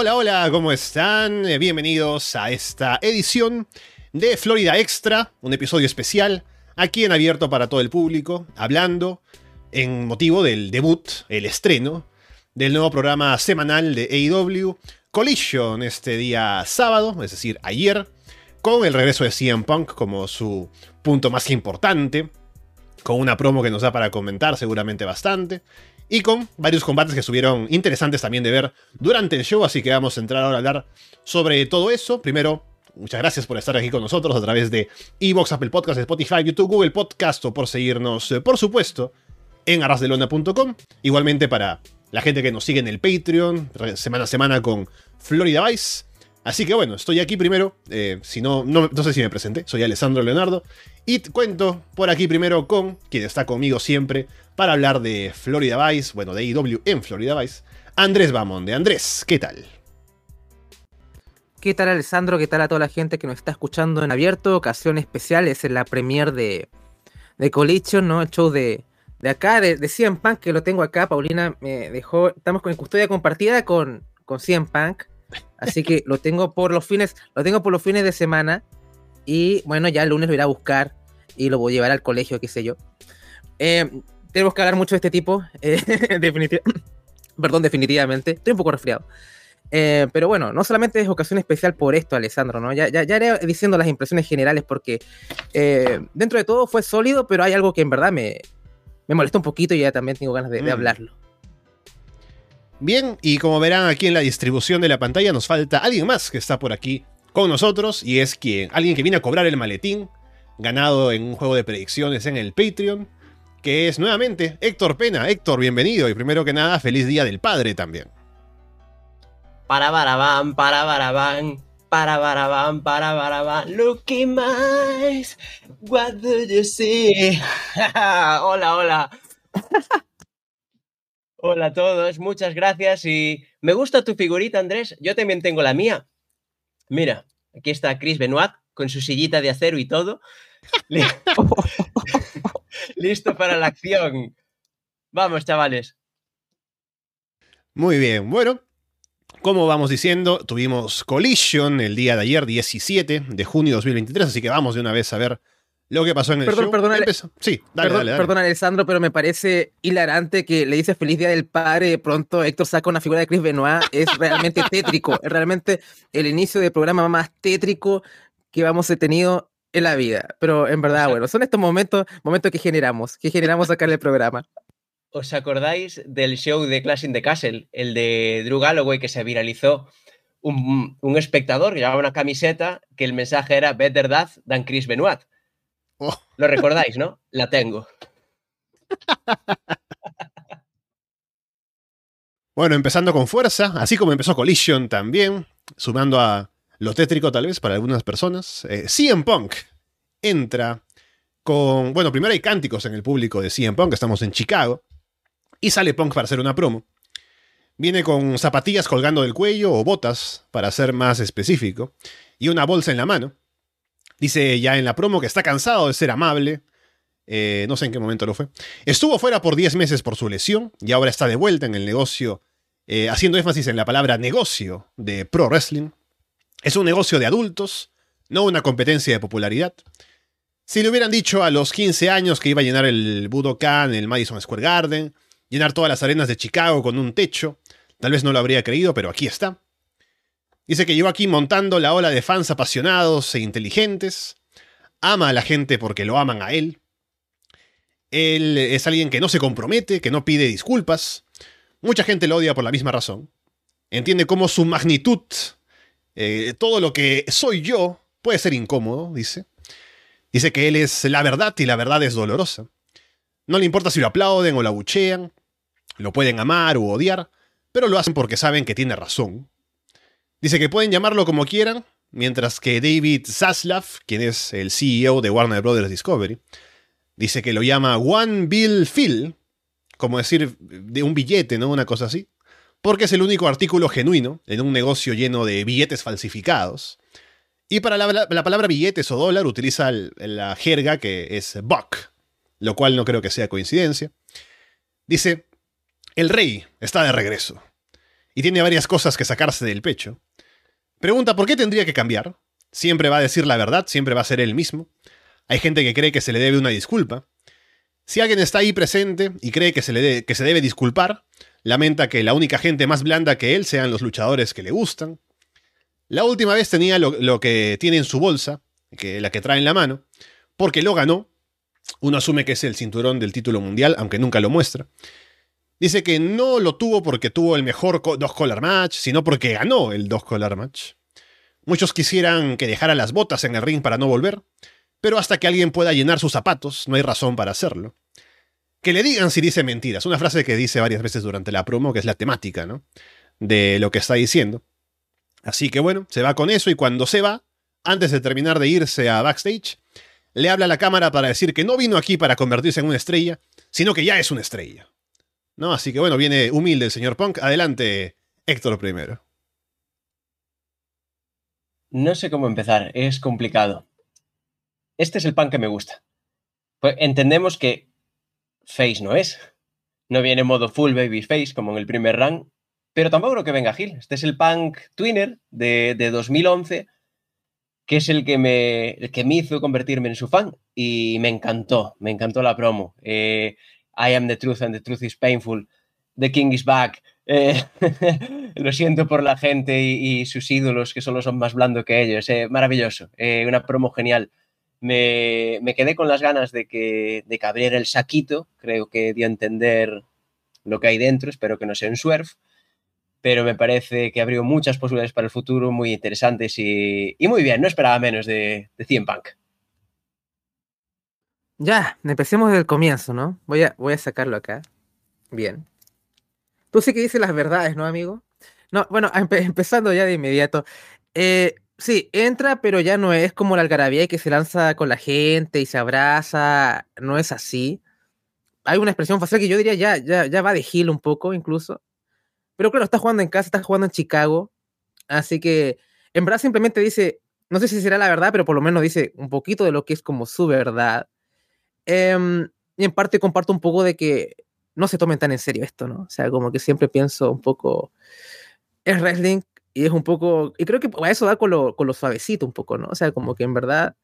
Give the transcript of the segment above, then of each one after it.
Hola, hola, ¿cómo están? Eh, Bienvenidos a esta edición de Florida Extra, un episodio especial, aquí en abierto para todo el público, hablando en motivo del debut, el estreno, del nuevo programa semanal de AEW, Collision, este día sábado, es decir, ayer, con el regreso de CM Punk como su punto más importante, con una promo que nos da para comentar seguramente bastante, y con varios combates que estuvieron interesantes también de ver durante el show, así que vamos a entrar ahora a hablar sobre todo eso. Primero, muchas gracias por estar aquí con nosotros a través de Evox, Apple Podcasts, Spotify, YouTube, Google Podcast o por seguirnos, eh, por supuesto, en arrasdelona.com. Igualmente para la gente que nos sigue en el Patreon, re- semana a semana con Florida Vice. Así que bueno, estoy aquí primero, eh, si no, no, no sé si me presenté, soy Alessandro Leonardo, y cuento por aquí primero con quien está conmigo siempre para hablar de Florida Vice, bueno, de IW en Florida Vice, Andrés Bamonde. Andrés, ¿qué tal? ¿Qué tal Alessandro? ¿Qué tal a toda la gente que nos está escuchando en abierto? Ocasión especial, es en la premiere de, de Collision, ¿no? El show de, de acá, de, de CM Punk, que lo tengo acá. Paulina me dejó, estamos con custodia compartida con, con CM Punk. Así que lo tengo por los fines, lo tengo por los fines de semana. Y bueno, ya el lunes lo iré a buscar y lo voy a llevar al colegio, qué sé yo. Eh, tenemos que hablar mucho de este tipo. eh, definitiv- Perdón, definitivamente. Estoy un poco resfriado. Eh, pero bueno, no solamente es ocasión especial por esto, Alessandro, ¿no? Ya, ya, ya iré diciendo las impresiones generales porque eh, dentro de todo fue sólido, pero hay algo que en verdad me, me molesta un poquito y ya también tengo ganas de, de Mm. hablarlo. Bien, y como verán aquí en la distribución de la pantalla nos falta alguien más que está por aquí con nosotros y es quien, alguien que viene a cobrar el maletín ganado en un juego de predicciones en el Patreon, que es nuevamente Héctor Pena. Héctor, bienvenido y primero que nada, feliz Día del Padre también. Para barabán, para barabán, para barabán, para barabán. Looking mice, what do you see? hola, hola. hola a todos, muchas gracias y me gusta tu figurita, Andrés. Yo también tengo la mía. Mira, aquí está Chris Benoit con su sillita de acero y todo. Li- Listo para la acción. Vamos, chavales. Muy bien, bueno, como vamos diciendo, tuvimos Collision el día de ayer, 17 de junio de 2023, así que vamos de una vez a ver lo que pasó en el Perdón, show. Empezó- Sí, dale, perdón, dale, dale. perdón, Alessandro, pero me parece hilarante que le dice feliz día del padre de pronto Héctor saca una figura de Chris Benoit. Es realmente tétrico. Es realmente el inicio del programa más tétrico que vamos a tenido en la vida. Pero en verdad, bueno, son estos momentos, momentos que generamos, que generamos acá en el programa. ¿Os acordáis del show de Clash in the Castle? El de Drew Galloway que se viralizó. Un, un espectador que llevaba una camiseta que el mensaje era Better Death than Chris Benoit. Oh. Lo recordáis, ¿no? La tengo. Bueno, empezando con fuerza, así como empezó Collision también, sumando a lo tétrico tal vez para algunas personas, eh, CM Punk entra con... Bueno, primero hay cánticos en el público de CM Punk, estamos en Chicago, y sale Punk para hacer una promo. Viene con zapatillas colgando del cuello o botas, para ser más específico, y una bolsa en la mano. Dice ya en la promo que está cansado de ser amable, eh, no sé en qué momento lo fue. Estuvo fuera por 10 meses por su lesión y ahora está de vuelta en el negocio, eh, haciendo énfasis en la palabra negocio de pro wrestling. Es un negocio de adultos, no una competencia de popularidad. Si le hubieran dicho a los 15 años que iba a llenar el Budokan, el Madison Square Garden, llenar todas las arenas de Chicago con un techo, tal vez no lo habría creído, pero aquí está. Dice que llegó aquí montando la ola de fans apasionados e inteligentes. Ama a la gente porque lo aman a él. Él es alguien que no se compromete, que no pide disculpas. Mucha gente lo odia por la misma razón. Entiende cómo su magnitud, eh, todo lo que soy yo, puede ser incómodo, dice. Dice que él es la verdad y la verdad es dolorosa. No le importa si lo aplauden o lo abuchean, lo pueden amar u odiar, pero lo hacen porque saben que tiene razón. Dice que pueden llamarlo como quieran, mientras que David Zaslav, quien es el CEO de Warner Brothers Discovery, dice que lo llama One Bill Phil, como decir de un billete, ¿no? Una cosa así. Porque es el único artículo genuino en un negocio lleno de billetes falsificados. Y para la, la palabra billetes o dólar utiliza la jerga que es buck, lo cual no creo que sea coincidencia. Dice, el rey está de regreso. y tiene varias cosas que sacarse del pecho. Pregunta por qué tendría que cambiar. Siempre va a decir la verdad, siempre va a ser él mismo. Hay gente que cree que se le debe una disculpa. Si alguien está ahí presente y cree que se, le que se debe disculpar, lamenta que la única gente más blanda que él sean los luchadores que le gustan. La última vez tenía lo, que tiene en su bolsa, que la que trae en la mano, porque lo ganó. Uno asume que es el cinturón del título mundial, aunque nunca lo muestra. Dice que no lo tuvo porque tuvo el mejor dos collar match, sino porque ganó el dos collar match. Muchos quisieran que dejara las botas en el ring para no volver, pero hasta que alguien pueda llenar sus zapatos, no hay razón para hacerlo. Que le digan si dice mentiras, una frase que dice varias veces durante la promo, que es la temática, ¿no? De lo que está diciendo. Así que bueno, se va con eso y cuando se va, antes de terminar de irse a backstage, le habla a la cámara para decir que no vino aquí para convertirse en una estrella, sino que ya es una estrella. ¿No? Así que bueno, viene humilde el señor Punk. Adelante, Héctor primero. No sé cómo empezar, es complicado. Este es el Punk que me gusta. Pues entendemos que Face no es. No viene en modo full baby face como en el primer run, pero tampoco creo que venga Gil. Este es el Punk Twinner de, de 2011 que es el que, me, el que me hizo convertirme en su fan y me encantó, me encantó la promo. Eh, I am the truth and the truth is painful. The king is back. Eh, lo siento por la gente y, sus ídolos que solo son más blandos que ellos. Eh, maravilloso. una promo genial. Me, me, quedé con las ganas de que, de que abriera el saquito. Creo que dio a entender lo que hay dentro. Espero que no sea un swerve pero me parece que abrió muchas posibilidades para el futuro muy interesantes y, muy bien, no esperaba menos de, de 100 Punk. Ya, empecemos desde el comienzo, ¿no? Voy a, voy a sacarlo acá. Bien. Tú sí que dices las verdades, ¿no, amigo? No, bueno, empezando ya de inmediato. Eh, sí, entra, pero ya no es como la algarabía que se lanza con la gente y se abraza. No es así. Hay una expresión facial que yo diría ya, ya, ya va de gil un poco, incluso. Pero claro, está jugando en casa, está jugando en Chicago. Así que en verdad simplemente dice, no sé si será la verdad, pero por lo menos dice un poquito de lo que es como su verdad. Em, y en parte comparto un poco de que no se tomen tan en serio esto, ¿no? O sea, como que siempre pienso un poco, es wrestling y es un poco, y creo que a eso da con lo, con lo suavecito un poco, ¿no? O sea, como que en verdad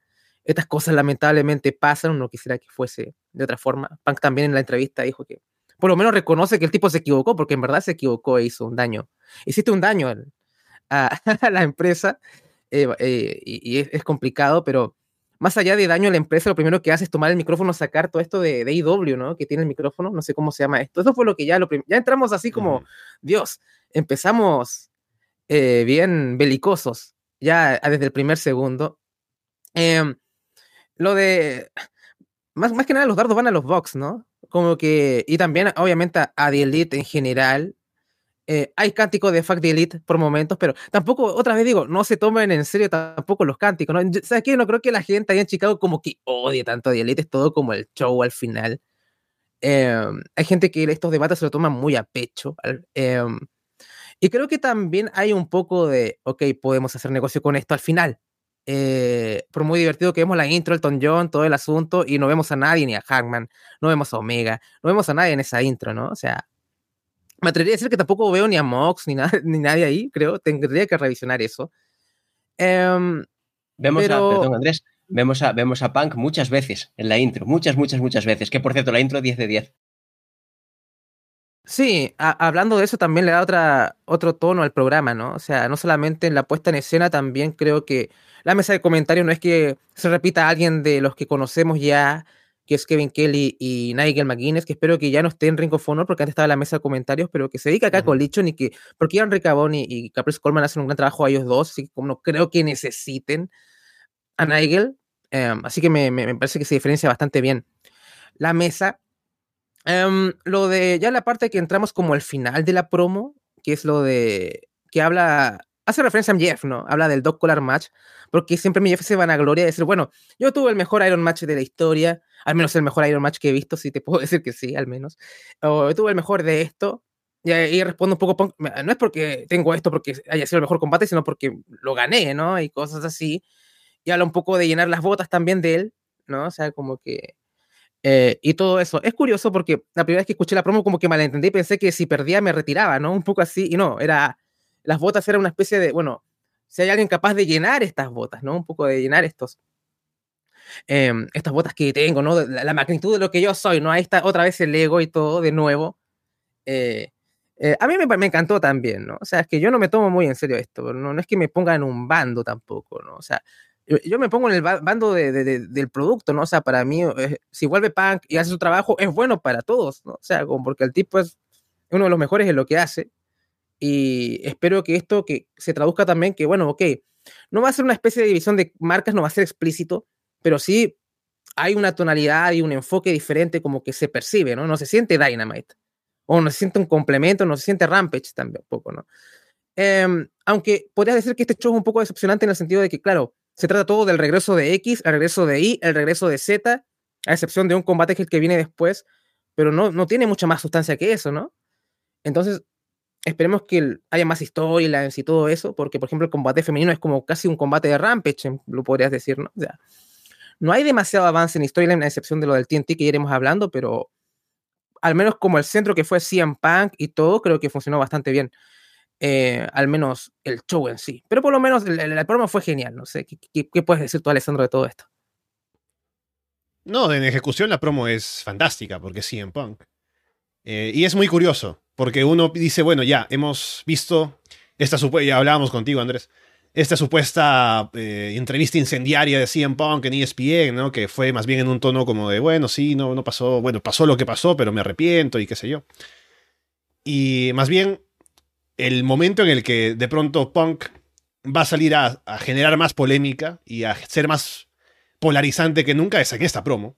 estas cosas lamentablemente pasan, uno quisiera que fuese de otra forma. Punk también en la entrevista dijo que por lo menos reconoce que el tipo se equivocó, porque en verdad se equivocó e hizo un daño. Hiciste un daño a, la empresa eh, eh, y, es, complicado, pero más allá de daño a la empresa, lo primero que hace es tomar el micrófono, sacar todo esto de, de IW, ¿no? Que tiene el micrófono, no sé cómo se llama esto. Eso fue lo que ya, lo ya entramos así como, Dios, empezamos eh, bien belicosos, ya desde el primer segundo. Em, lo de, más, más que nada los dardos van a los box, ¿no? Como que, y también obviamente a, The Elite en general. Eh, hay cánticos de Fact The Elite por momentos, pero tampoco, otra vez digo, no se tomen en serio tampoco los cánticos, ¿no? ¿Sabes qué? No creo que la gente ahí en Chicago como que odie tanto a The Elite, es todo como el show al final. Em, hay gente que estos debates se lo toman muy a pecho. Em, y creo que también hay un poco de, ok, podemos hacer negocio con esto al final. Eh, por muy divertido que vemos la intro, Elton John, todo el asunto, y no vemos a nadie, ni a Hackman, no vemos a Omega, no vemos a nadie en esa intro, ¿no? O sea, me atrevería a decir que tampoco veo ni a Mox, ni, nada, ni nadie ahí, creo, tendría que revisionar eso. Em, vemos a, perdón Andrés, vemos a, vemos a Punk muchas veces en la intro, muchas, muchas, muchas veces, que por cierto, la intro 10 de 10. Sí, hablando de eso también le da otra, otro tono al programa, ¿no? O sea, no solamente en la puesta en escena, también creo que la mesa de comentarios no es que se repita a alguien de los que conocemos ya, que es Kevin Kelly y Nigel McGuinness, que espero que ya no esté en Ring of Honor porque antes estaba en la mesa de comentarios, pero que se dedica acá con Lichon y que, porque Ian Ricabón y, y Caprice Coleman hacen un gran trabajo a ellos dos, así que como no creo que necesiten a Nigel, em, así que me, me, parece que se diferencia bastante bien la mesa. Em, lo de ya la parte que entramos como al final de la promo, que es lo de que habla hace referencia a Jeff, ¿no? Habla del Dog Collar Match, porque siempre mi Jeff se van a gloria de decir, bueno, yo tuve el mejor Iron Match de la historia, al menos el mejor Iron Match que he visto, si te puedo decir que sí, al menos. O tuve el mejor de esto. Y ahí respondo un poco, no es porque tengo esto porque haya sido el mejor combate, sino porque lo gané, ¿no? Y cosas así. Y habla un poco de llenar las botas también de él, ¿no? O sea, como que Eh, y todo eso. Es curioso porque la primera vez que escuché la promo como que malentendí, pensé que si perdía me retiraba, ¿no? Un poco así, y no, era, las botas eran una especie de, bueno, si hay alguien capaz de llenar estas botas, ¿no? Un poco de llenar estos, em, estas botas que tengo, ¿no? La, magnitud de lo que yo soy, ¿no? Ahí está otra vez el ego y todo de nuevo. Eh, eh, a mí me, me, encantó también, ¿no? O sea, es que yo no me tomo muy en serio esto, no, no es que me ponga en un bando tampoco, ¿no? O sea, yo, me pongo en el bando de, del producto, ¿no? O sea, para mí, eh, si vuelve Punk y hace su trabajo, es bueno para todos, ¿no? O sea, como porque el tipo es uno de los mejores en lo que hace. Y espero que esto que se traduzca también que, bueno, ok, no va a ser una especie de división de marcas, no va a ser explícito, pero sí hay una tonalidad y un enfoque diferente como que se percibe, ¿no? No se siente Dynamite. O no se siente un complemento, no se siente Rampage también un poco, ¿no? Em, aunque podría decir que este show es un poco decepcionante en el sentido de que, claro, se trata todo del regreso de X, el regreso de Y, el regreso de Z, a excepción de un combate que, viene después, pero no, no tiene mucha más sustancia que eso, ¿no? Entonces, esperemos que haya más storylines y todo eso, porque, por ejemplo, el combate femenino es como casi un combate de Rampage, lo podrías decir, ¿no? O sea, no hay demasiado avance en storyline, a excepción de lo del TNT que iremos hablando, pero al menos como el centro que fue CM Punk y todo, creo que funcionó bastante bien. Eh, al menos el show en sí. Pero por lo menos el, el, promo fue genial. No sé, ¿qué, puedes decir tú, Alessandro, de todo esto? No, en ejecución la promo es fantástica porque sí en Punk. Eh, y es muy curioso, porque uno dice, bueno, ya, hemos visto esta supuesta, ya hablábamos contigo, Andrés, esta supuesta eh, entrevista incendiaria de CM Punk en ESPN, ¿no? Que fue más bien en un tono como de, bueno, sí, no, no pasó, bueno, pasó lo que pasó, pero me arrepiento y qué sé yo. Y más bien el momento en el que de pronto Punk va a salir a, generar más polémica y a ser más polarizante que nunca es aquí esta promo.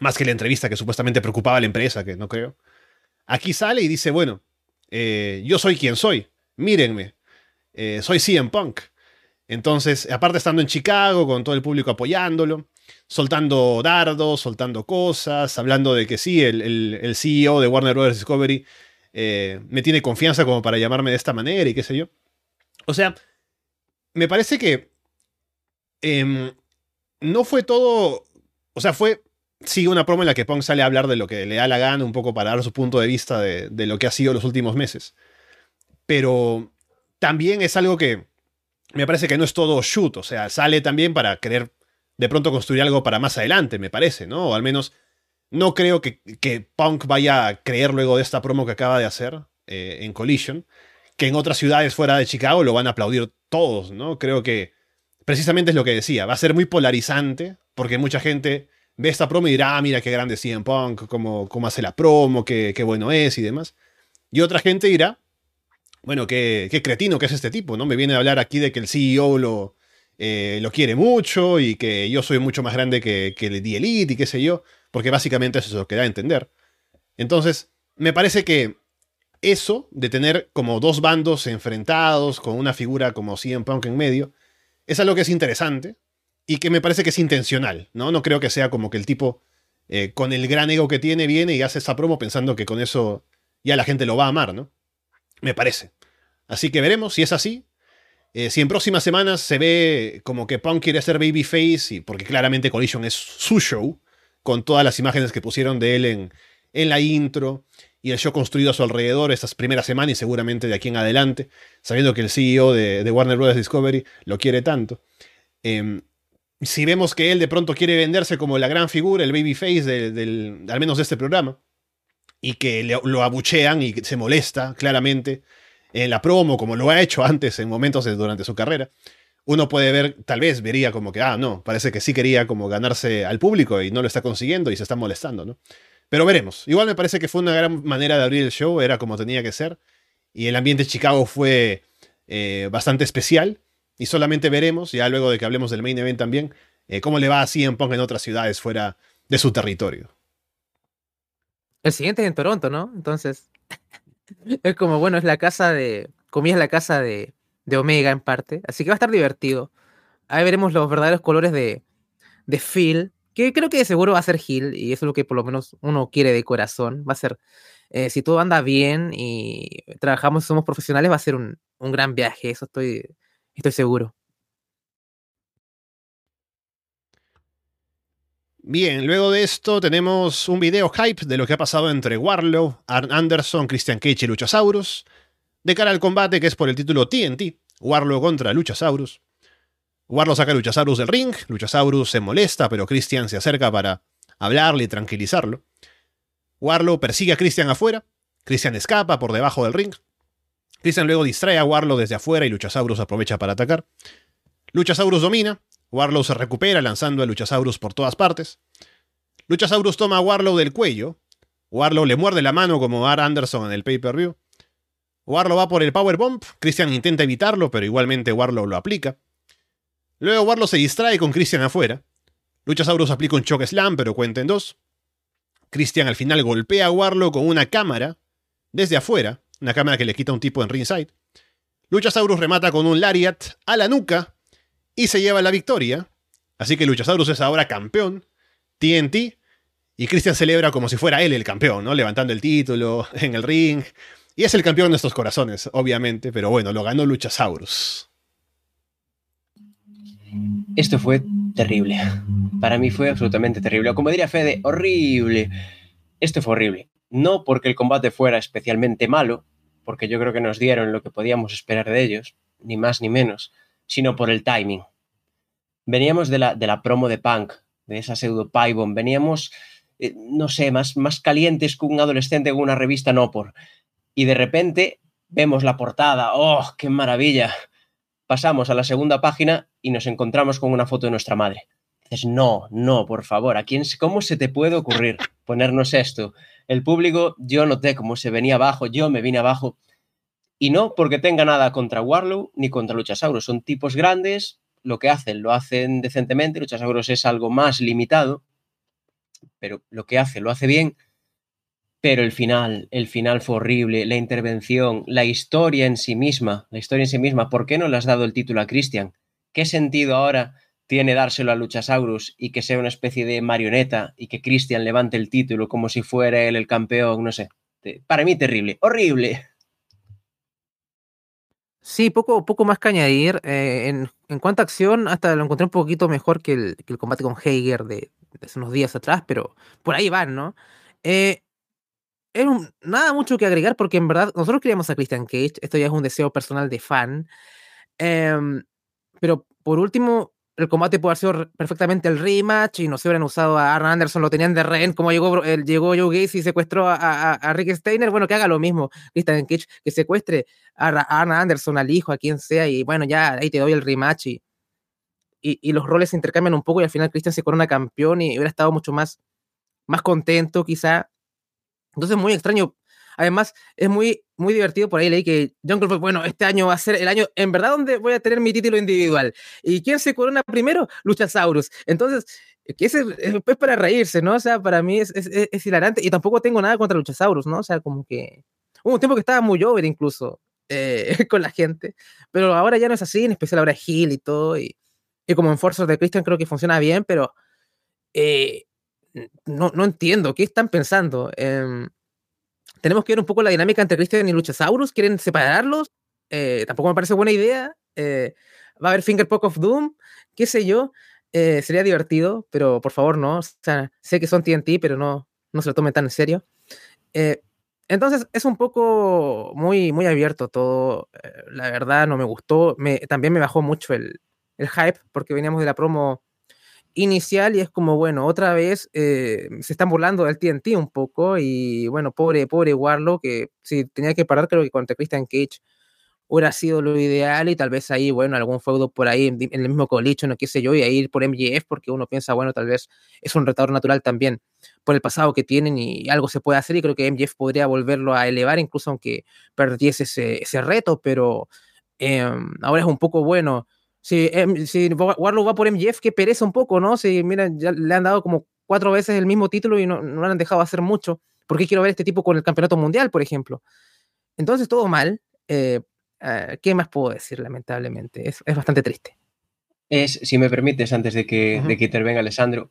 Más que la entrevista que supuestamente preocupaba a la empresa, que no creo. Aquí sale y dice, bueno, eh, yo soy quien soy, mírenme, eh, soy CM Punk. Entonces, aparte estando en Chicago, con todo el público apoyándolo, soltando dardos, soltando cosas, hablando de que sí, el, el CEO de Warner Bros. Discovery eh, me tiene confianza como para llamarme de esta manera y qué sé yo. O sea, me parece que em, no fue todo, o sea, fue, sí, una promo en la que Pong sale a hablar de lo que le da la gana, un poco para dar su punto de vista de, de lo que ha sido los últimos meses. Pero también es algo que me parece que no es todo shoot, o sea, sale también para querer de pronto construir algo para más adelante, me parece, ¿no? O al menos no creo que, Punk vaya a creer luego de esta promo que acaba de hacer eh, en Collision, que en otras ciudades fuera de Chicago lo van a aplaudir todos, ¿no? Creo que precisamente es lo que decía, va a ser muy polarizante, porque mucha gente ve esta promo y dirá, ah, mira qué grande es CM Punk, cómo, cómo hace la promo, qué, qué, bueno es y demás. Y otra gente dirá, bueno, qué, qué, cretino que es este tipo, ¿no? Me viene a hablar aquí de que el CEO lo, eh, lo quiere mucho y que yo soy mucho más grande que, que el The Elite y qué sé yo porque básicamente eso es lo que da a entender. Entonces, me parece que eso de tener como dos bandos enfrentados con una figura como CM Punk en medio, es algo que es interesante y que me parece que es intencional, ¿no? No creo que sea como que el tipo eh, con el gran ego que tiene viene y hace esa promo pensando que con eso ya la gente lo va a amar, ¿no? Me parece. Así que veremos si es así. Eh, si en próximas semanas se ve como que Punk quiere ser babyface, y porque claramente Collision es su show, con todas las imágenes que pusieron de él en, en la intro y el show construido a su alrededor estas primeras semanas y seguramente de aquí en adelante, sabiendo que el CEO de, Warner Bros. Discovery lo quiere tanto. Em, si vemos que él de pronto quiere venderse como la gran figura, el babyface del, al menos de este programa, y que lo abuchean y se molesta claramente en la promo, como lo ha hecho antes en momentos durante su carrera, uno puede ver, tal vez vería como que, ah, no, parece que sí quería como ganarse al público y no lo está consiguiendo y se está molestando, ¿no? Pero veremos. Igual me parece que fue una gran manera de abrir el show, era como tenía que ser. Y el ambiente de Chicago fue eh, bastante especial. Y solamente veremos, ya luego de que hablemos del main event también, eh, cómo le va a CM Punk en otras ciudades fuera de su territorio. El siguiente es en Toronto, ¿no? Entonces, es como, bueno, es la casa de, comías la casa de, de Omega en parte, así que va a estar divertido. Ahí veremos los verdaderos colores de, de Phil, que creo que de seguro va a ser Gil, y eso es lo que por lo menos uno quiere de corazón. Va a ser, eh, si todo anda bien y trabajamos, somos profesionales, va a ser un, un gran viaje, eso estoy, estoy seguro. Bien, luego de esto tenemos un video hype de lo que ha pasado entre Warlow, Arn Anderson, Christian Cage y Luchasaurus, de cara al combate que es por el título TNT, Warlow contra Luchasaurus. Warlow saca a Luchasaurus del ring, Luchasaurus se molesta, pero Christian se acerca para hablarle y tranquilizarlo. Warlow persigue a Christian afuera, Christian escapa por debajo del ring. Christian luego distrae a Warlow desde afuera y Luchasaurus aprovecha para atacar. Luchasaurus domina, Warlow se recupera lanzando a Luchasaurus por todas partes. Luchasaurus toma a Warlow del cuello. Warlow le muerde la mano como Ar Anderson en el pay-per-view. Warlow va por el Powerbomb. Christian intenta evitarlo, pero igualmente Warlow lo aplica. Luego Warlow se distrae con Christian afuera. Luchasaurus aplica un choke slam, pero cuenta en dos. Christian al final golpea a Warlow con una cámara desde afuera, una cámara que le quita un tipo en ringside. Luchasaurus remata con un lariat a la nuca y se lleva la victoria. Así que Luchasaurus es ahora campeón, TNT, y Christian celebra como si fuera él el campeón, ¿no? Levantando el título en el ring. Y es el campeón de nuestros corazones, obviamente, pero bueno, lo ganó Luchasaurus. Esto fue terrible. Para mí fue absolutamente terrible. como diría Fede, horrible. Esto fue horrible. No porque el combate fuera especialmente malo, porque yo creo que nos dieron lo que podíamos esperar de ellos, ni más ni menos, sino por el timing. Veníamos de la, de la promo de Punk, de esa pseudo Pybomb, veníamos, eh, no sé, más, más calientes que un adolescente con una revista no por. Y de repente vemos la portada, ¡oh, qué maravilla! Pasamos a la segunda página y nos encontramos con una foto de nuestra madre. Dices, no, no, por favor, ¿a quién, ¿cómo se te puede ocurrir ponernos esto? El público, yo noté cómo se venía abajo, yo me vine abajo y no porque tenga nada contra Warlow ni contra Luchasaurus. Son tipos grandes, lo que hacen lo hacen decentemente. Luchasaurus es algo más limitado, pero lo que hace lo hace bien. Pero el final, el final fue horrible, la intervención, la historia en sí misma, la historia en sí misma, ¿por qué no le has dado el título a Christian? ¿Qué sentido ahora tiene dárselo a Luchasaurus y que sea una especie de marioneta y que Christian levante el título como si fuera él el campeón? No sé. Para mí terrible, horrible. Sí, poco, poco más que añadir. Eh, en, en, cuanto a acción, hasta lo encontré un poquito mejor que el, combate con Heiger de, de, hace unos días atrás, pero por ahí van, ¿no? Eh, un, nada mucho que agregar porque en verdad nosotros queríamos a Christian Cage, esto ya es un deseo personal de fan. Eh, pero por último, el combate puede haber sido perfectamente el rematch y no se hubieran usado a Arn Anderson, lo tenían de rehén, como llegó, el, llegó Joe Gacy y secuestró a, a, a, Rick Steiner, bueno, que haga lo mismo, Christian Cage, que secuestre a, a Arn Anderson, al hijo, a quien sea, y bueno, ya ahí te doy el rematch y, y, y, los roles se intercambian un poco y al final Christian se corona campeón y hubiera estado mucho más, más contento quizá. Entonces muy extraño Además, es muy, muy divertido. Por ahí leí que Jungle Boy, bueno, este año va a ser el año en verdad donde voy a tener mi título individual. ¿Y quién se corona primero? Luchasaurus. Entonces, que ese es para reírse, ¿no? O sea, para mí es, es, hilarante. Y tampoco tengo nada contra Luchasaurus, ¿no? O sea, como que. Hubo un tiempo que estaba muy over incluso eh, con la gente. Pero ahora ya no es así, en especial ahora Hill y todo. Y, y como en Forza de Christian creo que funciona bien, pero. Eh, no, no entiendo, ¿qué están pensando? Eh, tenemos que ver un poco la dinámica entre Christian y Luchasaurus. ¿Quieren separarlos? Eh, tampoco me parece buena idea. Eh, va a haber Finger Poke of Doom, qué sé yo. Eh, sería divertido, pero por favor no. O sea, sé que son TNT, pero no, no se lo tomen tan en serio. Entonces es un poco muy, muy abierto todo. la verdad no me gustó. También me bajó mucho el, el hype porque veníamos de la promo inicial y es como, bueno, otra vez eh, se están burlando del TNT un poco y bueno, pobre, pobre Warlock, que si tenía que parar creo que contra Christian Cage hubiera sido lo ideal y tal vez ahí, bueno, algún feudo por ahí en, el mismo colicho, no qué sé yo, y ahí ir por MJF porque uno piensa, bueno, tal vez es un retador natural también por el pasado que tienen y algo se puede hacer y creo que MJF podría volverlo a elevar incluso aunque perdiese ese, ese reto, pero eh, ahora es un poco bueno si, si Warlock va por MJF, que pereza un poco, ¿no? Si, mira, ya le han dado como cuatro veces el mismo título y no, no le han dejado hacer mucho. ¿Por qué quiero ver este tipo con el campeonato mundial, por ejemplo? Entonces, todo mal. Eh, uh, ¿Qué más puedo decir, lamentablemente? Es, es, bastante triste. Es, si me permites, antes de que, uh -huh. de que intervenga Alessandro,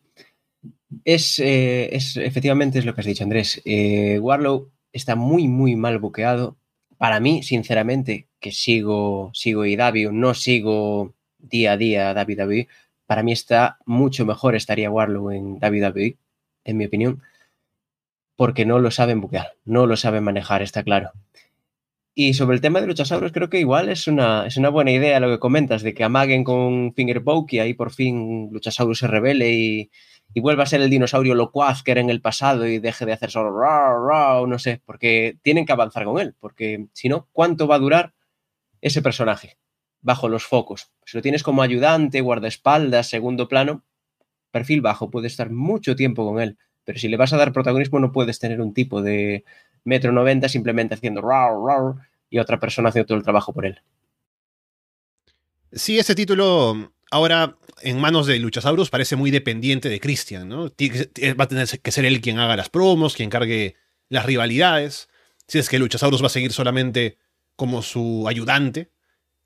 es, eh, es, efectivamente es lo que has dicho, Andrés. Eh, Warlow está muy, muy mal buqueado. Para mí, sinceramente, que sigo, sigo no sigo día a día WWE, para mí está mucho mejor estaría Warlow en WWE, en mi opinión, porque no lo saben buquear, no lo saben manejar, está claro. Y sobre el tema de Luchasaurus, creo que igual es una, es una buena idea lo que comentas, de que amaguen con Finger y ahí por fin Luchasaurus se revele y, y vuelva a ser el dinosaurio locuaz que era en el pasado y deje de hacer solo no sé, porque tienen que avanzar con él, porque si no, ¿cuánto va a durar ese personaje bajo los focos? Si lo tienes como ayudante, guardaespaldas, segundo plano, perfil bajo, puede estar mucho tiempo con él, pero si le vas a dar protagonismo no puedes tener un tipo de metro noventa simplemente haciendo y otra persona haciendo todo el trabajo por él. Sí, ese título ahora en manos de Luchasaurus parece muy dependiente de Christian, ¿no? Va a tener que ser él quien haga las promos, quien cargue las rivalidades. Si es que Luchasaurus va a seguir solamente como su ayudante,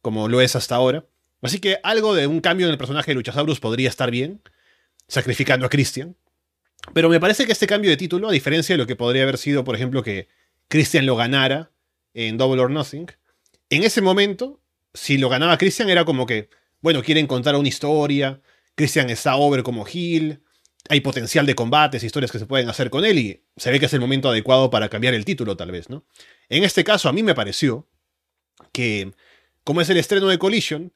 como lo es hasta ahora. Así que algo de un cambio en el personaje de Luchasaurus podría estar bien, sacrificando a Christian. Pero me parece que este cambio de título, a diferencia de lo que podría haber sido, por ejemplo, que Christian lo ganara en Double or Nothing, en ese momento, si lo ganaba Christian, era como que bueno, quieren contar una historia, Christian está over como Hill, hay potencial de combates, historias que se pueden hacer con él y se ve que es el momento adecuado para cambiar el título tal vez, ¿no? En este caso a mí me pareció que, como es el estreno de Collision,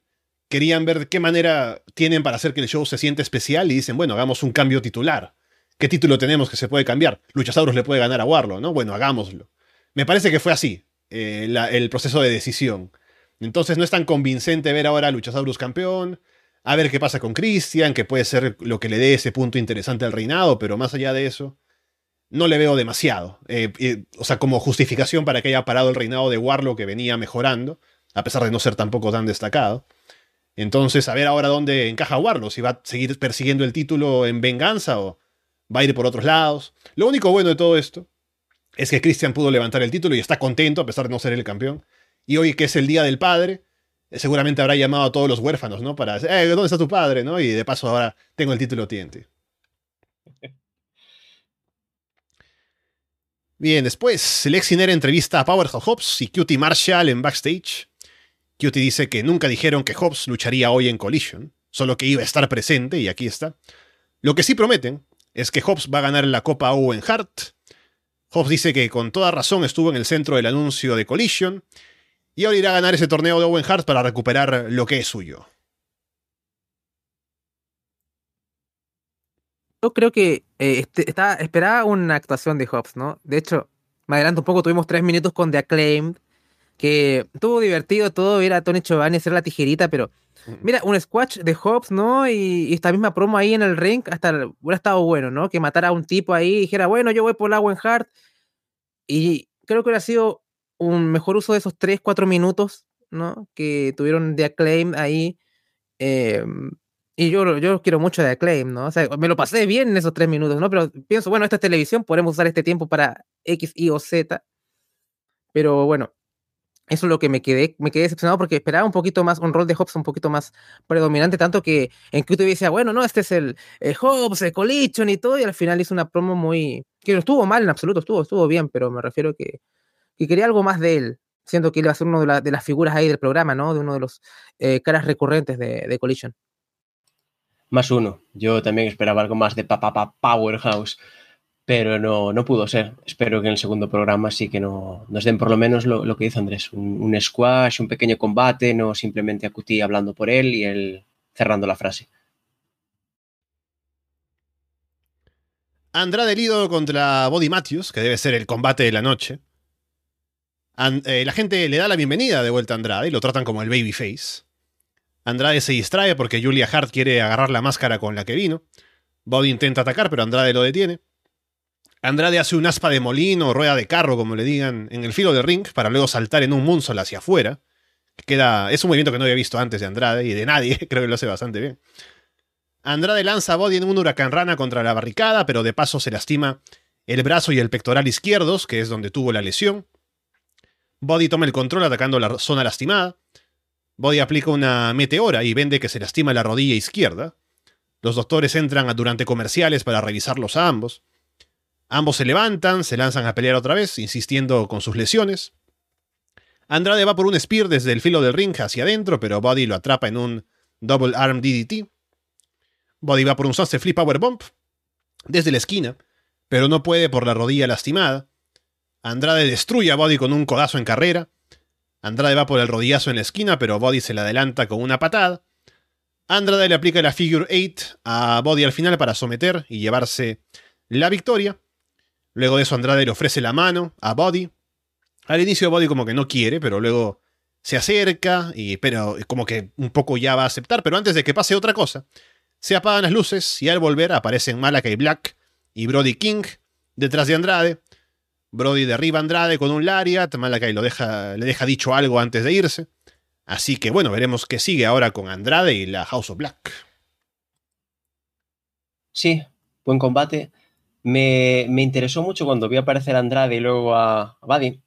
querían ver qué manera tienen para hacer que el show se siente especial y dicen, bueno, hagamos un cambio titular. ¿Qué título tenemos que se puede cambiar? Luchasaurus le puede ganar a Warlow, ¿no? Bueno, hagámoslo. Me parece que fue así eh, el proceso de decisión. Entonces no es tan convincente ver ahora a Luchasaurus campeón, a ver qué pasa con Christian, que puede ser lo que le dé ese punto interesante al reinado, pero más allá de eso, no le veo demasiado. Eh, o sea, como justificación para que haya parado el reinado de Warlock que venía mejorando, a pesar de no ser tampoco tan destacado. Entonces, a ver ahora dónde encaja Warlock, si va a seguir persiguiendo el título en venganza o va a ir por otros lados. Lo único bueno de todo esto es que Christian pudo levantar el título y está contento a pesar de no ser el campeón. Y hoy que es el Día del Padre, eh, seguramente habrá llamado a todos los huérfanos, ¿no? Para decir, eh, ¿dónde está tu padre? ¿no? Y de paso ahora tengo el título TNT. Bien, después, Lexiner entrevista a Powerhouse Hobbs y Cutie Marshall en backstage. Cutie dice que nunca dijeron que Hobbs lucharía hoy en Collision, solo que iba a estar presente y aquí está. Lo que sí prometen es que Hobbs va a ganar la Copa Owen Hart. Hobbs dice que con toda razón estuvo en el centro del anuncio de Collision y ahora irá a ganar ese torneo de Owen Hart para recuperar lo que es suyo. Yo creo que eh, este, está, esperaba una actuación de Hobbs, ¿no? De hecho, me adelanto un poco, tuvimos tres minutos con The Acclaimed, que estuvo divertido todo, ver a Tony Giovanni hacer la tijerita, pero mira, un squash de Hobbs, ¿no? Y, esta misma promo ahí en el ring, hasta hubiera estado bueno, ¿no? Que matara a un tipo ahí y dijera, bueno, yo voy por la Owen Hart. Y creo que hubiera sido un mejor uso de esos 3, 4 minutos, ¿no? Que tuvieron de Acclaim ahí. Em, y yo, yo quiero mucho de Acclaim, ¿no? O sea, me lo pasé bien en esos 3 minutos, ¿no? Pero pienso, bueno, esta es televisión, podemos usar este tiempo para X, Y o Z. Pero bueno, eso es lo que me quedé, me quedé decepcionado porque esperaba un poquito más, un rol de Hobbs un poquito más predominante, tanto que en que decía, bueno, no, este es el, el Hobbs, el Collision y todo, y al final hizo una promo muy, que no estuvo mal en absoluto, estuvo, estuvo bien, pero me refiero que y quería algo más de él, siendo que él iba a ser una de, las figuras ahí del programa, ¿no? De uno de los eh, caras recurrentes de, Collision. Más uno. Yo también esperaba algo más de Papá Powerhouse, pero no, no pudo ser. Espero que en el segundo programa sí que no, nos den por lo menos lo, que dice Andrés, un, squash, un pequeño combate, no simplemente a Cutie hablando por él y él cerrando la frase. Andrade Lido contra Body Matthews, que debe ser el combate de la noche. Eh, la gente le da la bienvenida de vuelta a Andrade y lo tratan como el babyface. Andrade se distrae porque Julia Hart quiere agarrar la máscara con la que vino. Body intenta atacar, pero Andrade lo detiene. Andrade hace un aspa de molino o rueda de carro, como le digan, en el filo del ring para luego saltar en un moonsault hacia afuera. Queda, es un movimiento que no había visto antes de Andrade y de nadie, creo que lo hace bastante bien. Andrade lanza a Body en un huracán rana contra la barricada, pero de paso se lastima el brazo y el pectoral izquierdos, que es donde tuvo la lesión. Body toma el control atacando la zona lastimada. Body aplica una meteora y vende que se lastima la rodilla izquierda. Los doctores entran durante comerciales para revisarlos a ambos. Ambos se levantan, se lanzan a pelear otra vez, insistiendo con sus lesiones. Andrade va por un spear desde el filo del ring hacia adentro, pero Body lo atrapa en un double arm DDT. Body va por un Sunset Flip Powerbomb desde la esquina, pero no puede por la rodilla lastimada. Andrade destruye a Body con un codazo en carrera. Andrade va por el rodillazo en la esquina, pero Body se le adelanta con una patada. Andrade le aplica la Figure 8 a Body al final para someter y llevarse la victoria. Luego de eso Andrade le ofrece la mano a Body. Al inicio Body como que no quiere, pero luego se acerca y pero como que un poco ya va a aceptar, pero antes de que pase otra cosa, se apagan las luces y al volver aparecen Malakai Black y Brody King detrás de Andrade. Brody derriba a Andrade con un lariat, Malakai lo deja, le deja dicho algo antes de irse. Así que bueno, veremos qué sigue ahora con Andrade y la House of Black. Sí, buen combate. Me, me interesó mucho cuando vi aparecer a Andrade y luego a, a Buddy,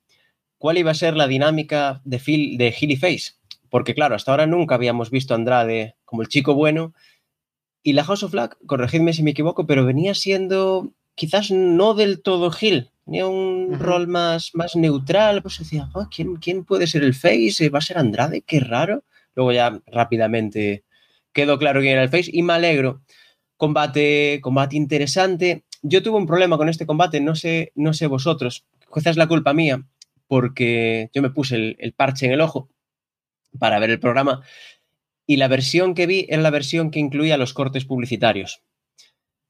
cuál iba a ser la dinámica de, Phil, de Hilly Face. Porque claro, hasta ahora nunca habíamos visto a Andrade como el chico bueno. Y la House of Black, corregidme si me equivoco, pero venía siendo quizás no del todo Hill. Tenía un rol más, más neutral. Pues decía, "Oh, ¿quién, ¿quién puede ser el Face? ¿Va a ser Andrade? Qué raro. Luego ya rápidamente quedó claro quién era el Face y me alegro. Combate, combate interesante. Yo tuve un problema con este combate, no sé, no sé vosotros. Quizás la culpa mía, porque yo me puse el, el parche en el ojo para ver el programa y la versión que vi era la versión que incluía los cortes publicitarios.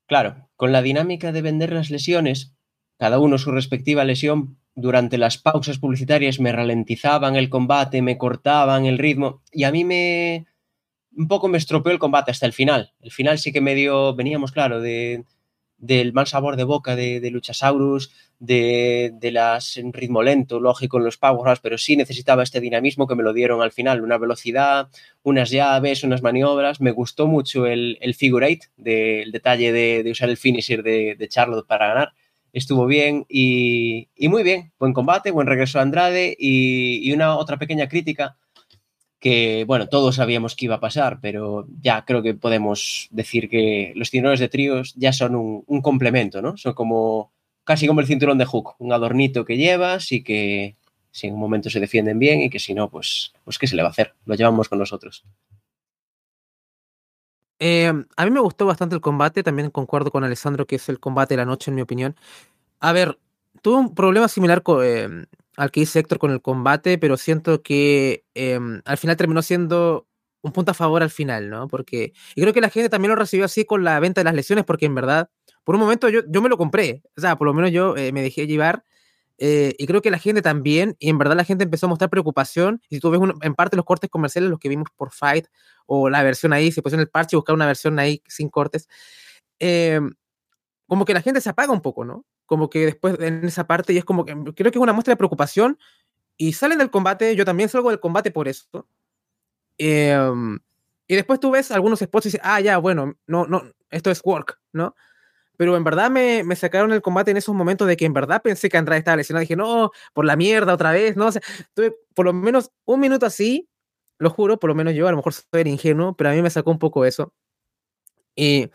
Claro, con la dinámica de vender las lesiones, cada uno su respectiva lesión, durante las pausas publicitarias me ralentizaban el combate, me cortaban el ritmo y a mí me un poco me estropeó el combate hasta el final. El final sí que me dio, veníamos claro, de, del mal sabor de boca de, de Luchasaurus, de, de, las en ritmo lento, lógico en los powerhouse, pero sí necesitaba este dinamismo que me lo dieron al final, una velocidad, unas llaves, unas maniobras. Me gustó mucho el, el figure eight, de, el detalle de, de, usar el finisher de, Charlotte para ganar. Estuvo bien y, y, muy bien. Buen combate, buen regreso a Andrade y, y una otra pequeña crítica que, bueno, todos sabíamos que iba a pasar, pero ya creo que podemos decir que los cinturones de tríos ya son un, complemento, ¿no? Son como casi como el cinturón de Hook, un adornito que llevas y que si en un momento se defienden bien y que si no, pues, pues ¿qué se le va a hacer? Lo llevamos con nosotros. Eh, a mí me gustó bastante el combate, también concuerdo con Alessandro que es el combate de la noche, en mi opinión. A ver, tuve un problema similar con, eh, al que hice Héctor con el combate, pero siento que eh, al final terminó siendo un punto a favor al final, ¿no? Porque, y creo que la gente también lo recibió así con la venta de las lesiones, porque en verdad, por un momento yo, yo me lo compré, o sea, por lo menos yo eh, me dejé llevar, eh, y creo que la gente también, y en verdad la gente empezó a mostrar preocupación, y si tú ves un, en parte los cortes comerciales, los que vimos por Fight, o la versión ahí, se pusieron el parche y buscar una versión ahí sin cortes, eh, como que la gente se apaga un poco, ¿no? Como que después en esa parte, y es como que creo que es una muestra de preocupación, y salen del combate, yo también salgo del combate por eso, eh, y después tú ves algunos spots y dices, ah, ya, bueno, no, no, esto es work, ¿no? Pero en verdad me, me, sacaron el combate en esos momentos de que en verdad pensé que Andrade estaba lesionado. Dije, no, por la mierda otra vez, ¿no? O sea, tuve por lo menos un minuto así, lo juro, por lo menos yo, a lo mejor soy ingenuo, pero a mí me sacó un poco eso. Y,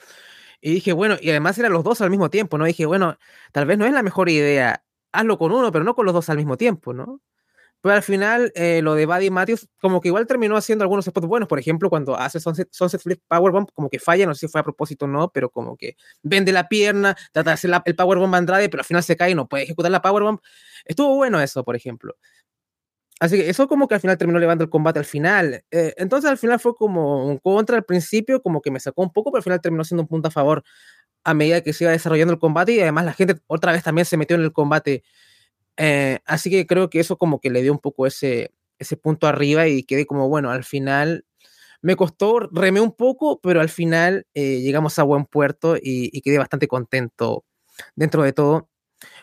y dije, bueno, y además eran los dos al mismo tiempo, ¿no? dije, bueno, tal vez no es la mejor idea, hazlo con uno, pero no con los dos al mismo tiempo, ¿no? Pero al final, eh, lo de Buddy Matthews, como que igual terminó haciendo algunos spots buenos. Por ejemplo, cuando hace Sunset, Sunset Flip Powerbomb, como que falla, no sé si fue a propósito o no, pero como que vende la pierna, trata de hacer la, el Powerbomb Andrade, pero al final se cae y no puede ejecutar la Powerbomb. Estuvo bueno eso, por ejemplo. Así que eso como que al final terminó levando el combate al final. Eh, entonces al final fue como un contra al principio, como que me sacó un poco, pero al final terminó siendo un punto a favor a medida que se iba desarrollando el combate y además la gente otra vez también se metió en el combate eh, así que creo que eso como que le dio un poco ese, ese punto arriba y quedé como, bueno, al final me costó, remé un poco, pero al final eh, llegamos a buen puerto y, y, quedé bastante contento dentro de todo.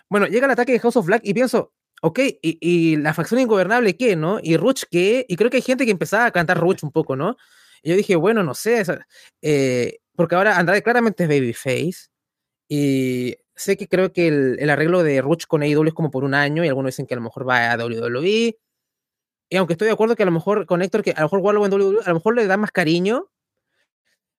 Bueno, llega el ataque de House of Black y pienso, ok, y, y la facción ingobernable, ¿qué, no? Y Ruch, ¿qué? Y creo que hay gente que empezaba a cantar Ruch un poco, ¿no? Y yo dije, bueno, no sé, eh, porque ahora Andrade claramente es Babyface y sé que creo que el, el, arreglo de Ruch con AEW es como por un año y algunos dicen que a lo mejor va a WWE. Y aunque estoy de acuerdo que a lo mejor con Héctor, que a lo mejor Warlock en WWE, a lo mejor le da más cariño.